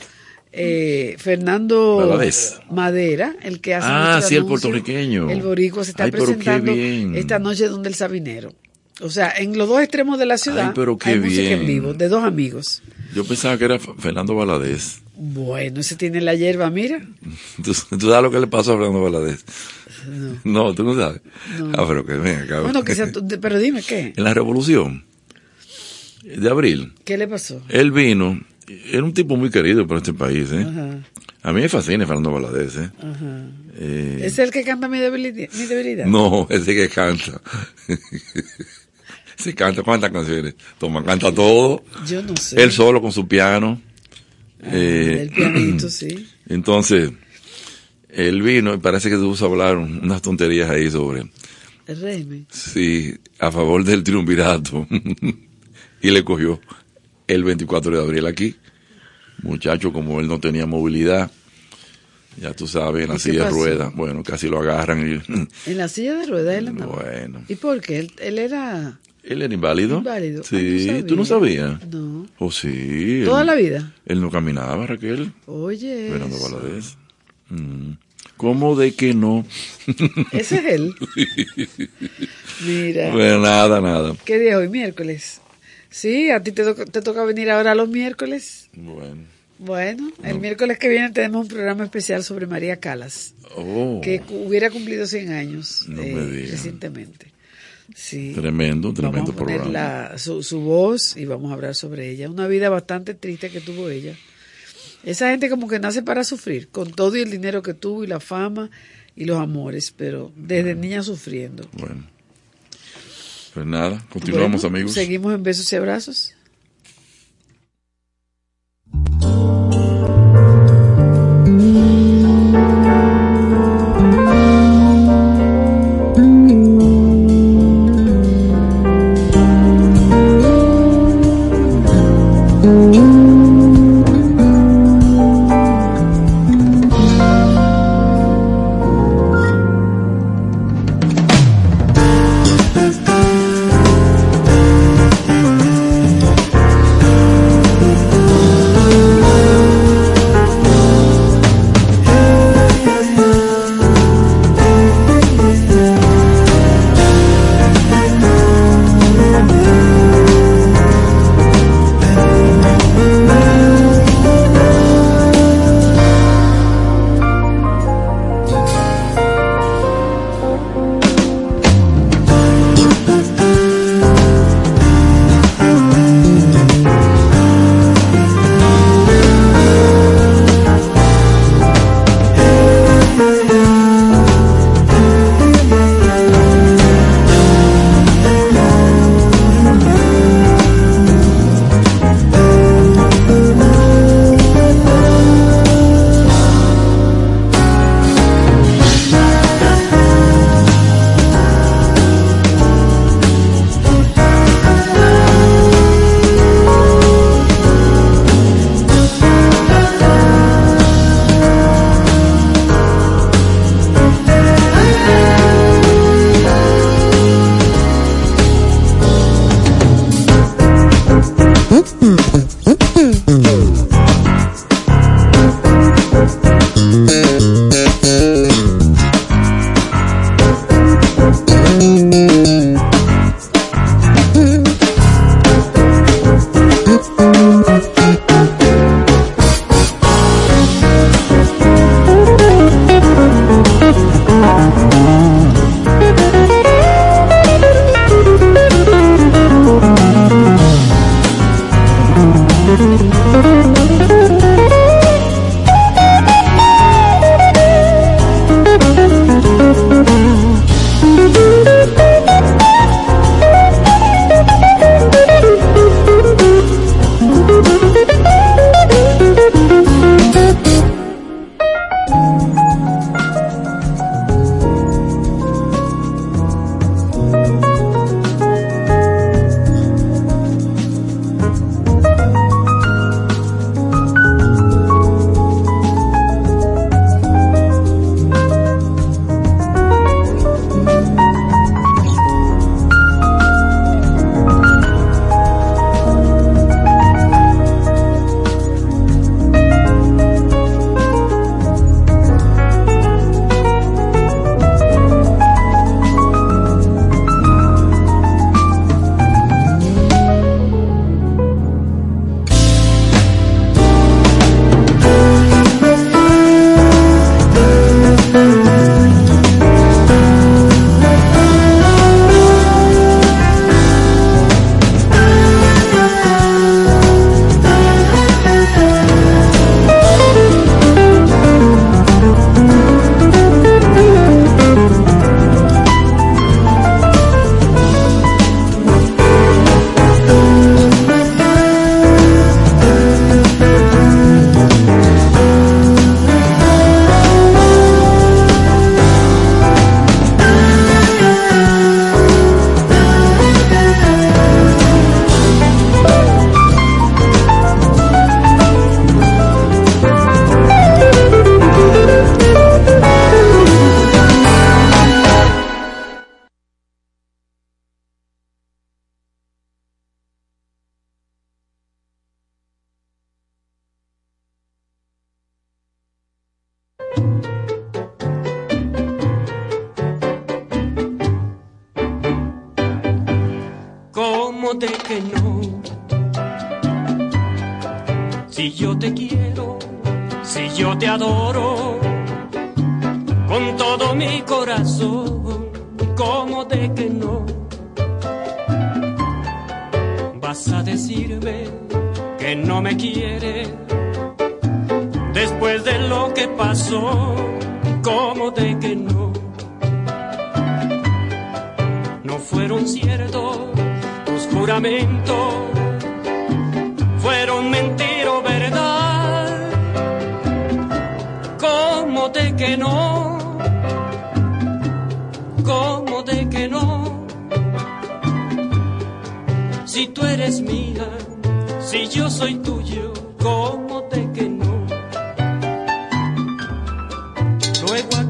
S9: Eh, Fernando
S8: Valadez.
S9: Madera, el que hace
S8: Ah, sí, el puertorriqueño.
S9: El boricua se está
S8: Ay,
S9: presentando esta noche donde el Sabinero. O sea, en los dos extremos de la ciudad
S8: Ay, pero qué
S9: hay música en vivo, de dos amigos.
S8: Yo pensaba que era Fernando Valadez.
S9: Bueno, ese tiene la hierba, mira.
S8: ¿Tú, tú sabes lo que le pasó a Fernando Valadez? No, tú no sabes.
S9: No.
S8: Ah, pero que ven acá.
S9: Bueno, quizás, tú- pero dime qué.
S8: En la revolución de abril,
S9: ¿Qué le pasó?
S8: él vino, era un tipo muy querido por este país, ¿eh?
S9: Ajá,
S8: A mí me fascina Fernando Valadez, ¿eh?
S9: ajá.
S8: Eh,
S9: ¿Es el que canta mi debilidad? Mi debilidad?
S8: No, ese que canta. Se canta cuántas canciones. Toma, canta todo.
S9: Yo no sé.
S8: Él solo con su piano. Eh,
S9: El pianito, sí.
S8: Entonces, él vino y parece que se hablar unas tonterías ahí sobre,
S9: El régimen.
S8: sí, a favor del triunvirato. y le cogió el 24 de abril aquí. Muchacho, como él no tenía movilidad, ya tú sabes, en la
S9: ¿Y qué
S8: silla de ruedas, bueno, casi lo agarran y,
S9: En la silla de ruedas él andaba.
S8: bueno.
S9: ¿Y por qué? Él, él era
S8: ¿Él era inválido?
S9: inválido.
S8: Sí,
S9: Ah, no
S8: ¿tú no
S9: sabía.
S8: sabías?
S9: No.
S8: ¿O sí?
S9: ¿Toda
S8: él-
S9: la vida?
S8: Él no caminaba, Raquel.
S9: Oye.
S8: Fernando. Valadez. Mm. ¿Cómo de que no?
S9: Ese es él. Mira.
S8: Bueno, nada, nada.
S9: ¿Qué día hoy? Miércoles. Sí, a ti te, toca- te toca venir ahora los miércoles.
S8: Bueno.
S9: Bueno, el miércoles que viene tenemos un programa especial sobre María Calas,
S8: Oh,
S9: que hubiera cumplido 100 años
S8: No
S9: eh, recientemente. Sí.
S8: tremendo, tremendo
S9: vamos a poner
S8: programa.
S9: la- su, su voz y vamos a hablar sobre ella. Una vida bastante triste que tuvo ella. Esa gente como que nace para sufrir, con todo y el dinero que tuvo y la fama y los amores, pero desde niña sufriendo.
S8: Bueno. Pues nada, continuamos,
S9: Bueno,
S8: amigos.
S9: Seguimos en besos y abrazos.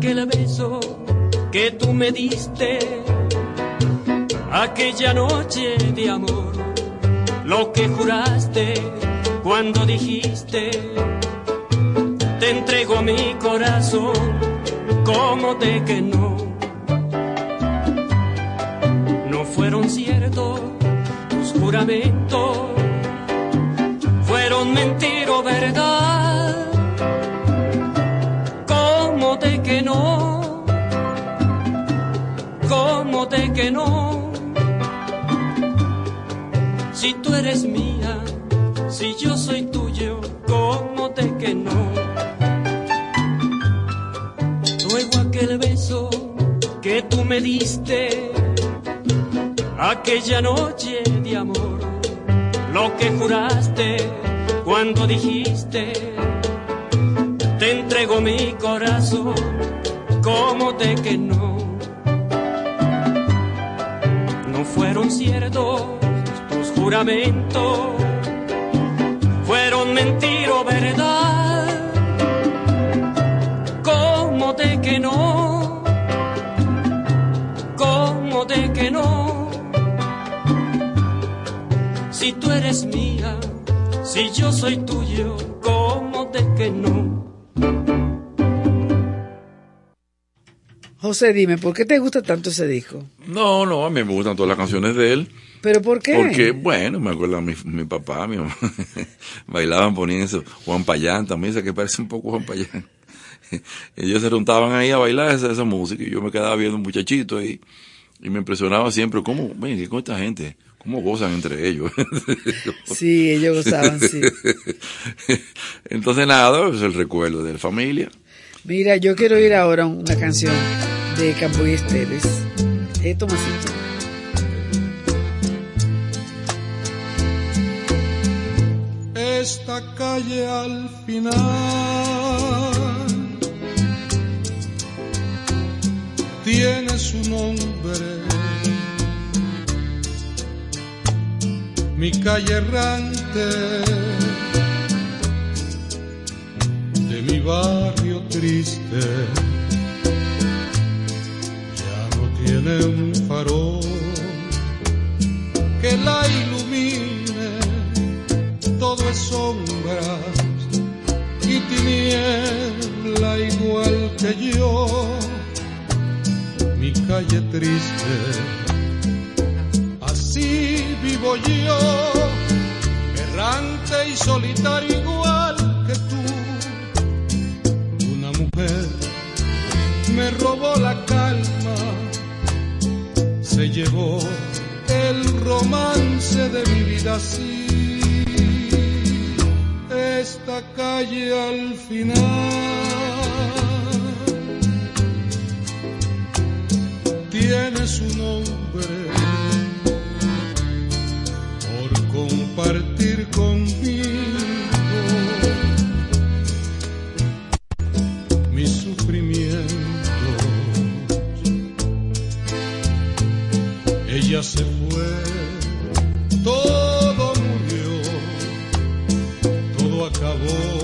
S17: Aquel beso que tú me diste, aquella noche de amor, lo que juraste cuando dijiste, te entrego mi corazón, ¿cómo de que no? No fueron ciertos tus juramentos, fueron mentira o verdad, no? ¿Cómo de que no? Si tú eres mía, si yo soy tuyo, ¿cómo de que no? Luego aquel beso que tú me diste, aquella noche de amor, lo que juraste cuando dijiste, te entrego mi corazón, ¿cómo de que no? No fueron ciertos tus juramentos, fueron mentira o verdad, ¿cómo de que no? ¿Cómo de que no? Si tú eres mía, si yo soy tuyo, ¿cómo de que no?
S9: José, dime, ¿por qué te gusta tanto ese disco?
S8: No, no, a mí me gustan todas las canciones de él.
S9: ¿Pero por qué?
S8: Porque, bueno, me acuerdo mi, mi papá, mi mamá, bailaban poniendo eso. Juan Payán también, sé que parece un poco Juan Payán. Ellos se juntaban ahí a bailar esa, esa música y yo me quedaba viendo un muchachito ahí y me impresionaba siempre cómo, ven, ¿qué con esta gente? ¿Cómo gozan entre ellos?
S9: Sí, ellos gozaban, sí.
S8: Entonces, nada, es el recuerdo de la familia.
S9: Mira, yo quiero ir ahora a una canción de Campo y Esteves. Eh, Tomasito.
S18: esta calle al final tiene su nombre. Mi calle errante de mi barrio triste tiene un farol que la ilumine. Todo es sombras y tiniebla igual que yo, mi calle triste, así vivo yo, errante y solitario igual que tú. Una mujer me robó la calma, se llevó el romance de mi vida así esta calle al final tiene su nombre por compartir conmigo Ella se fue, todo murió. Todo acabó,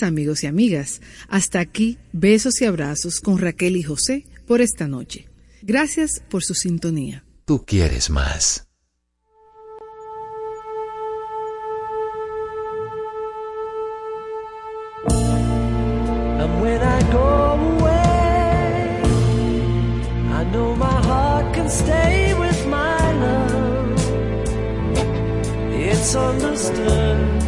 S19: amigos y amigas. Hasta aquí besos y abrazos con Raquel y José por esta noche. Gracias por su sintonía.
S2: Tú quieres más.
S20: It's understood.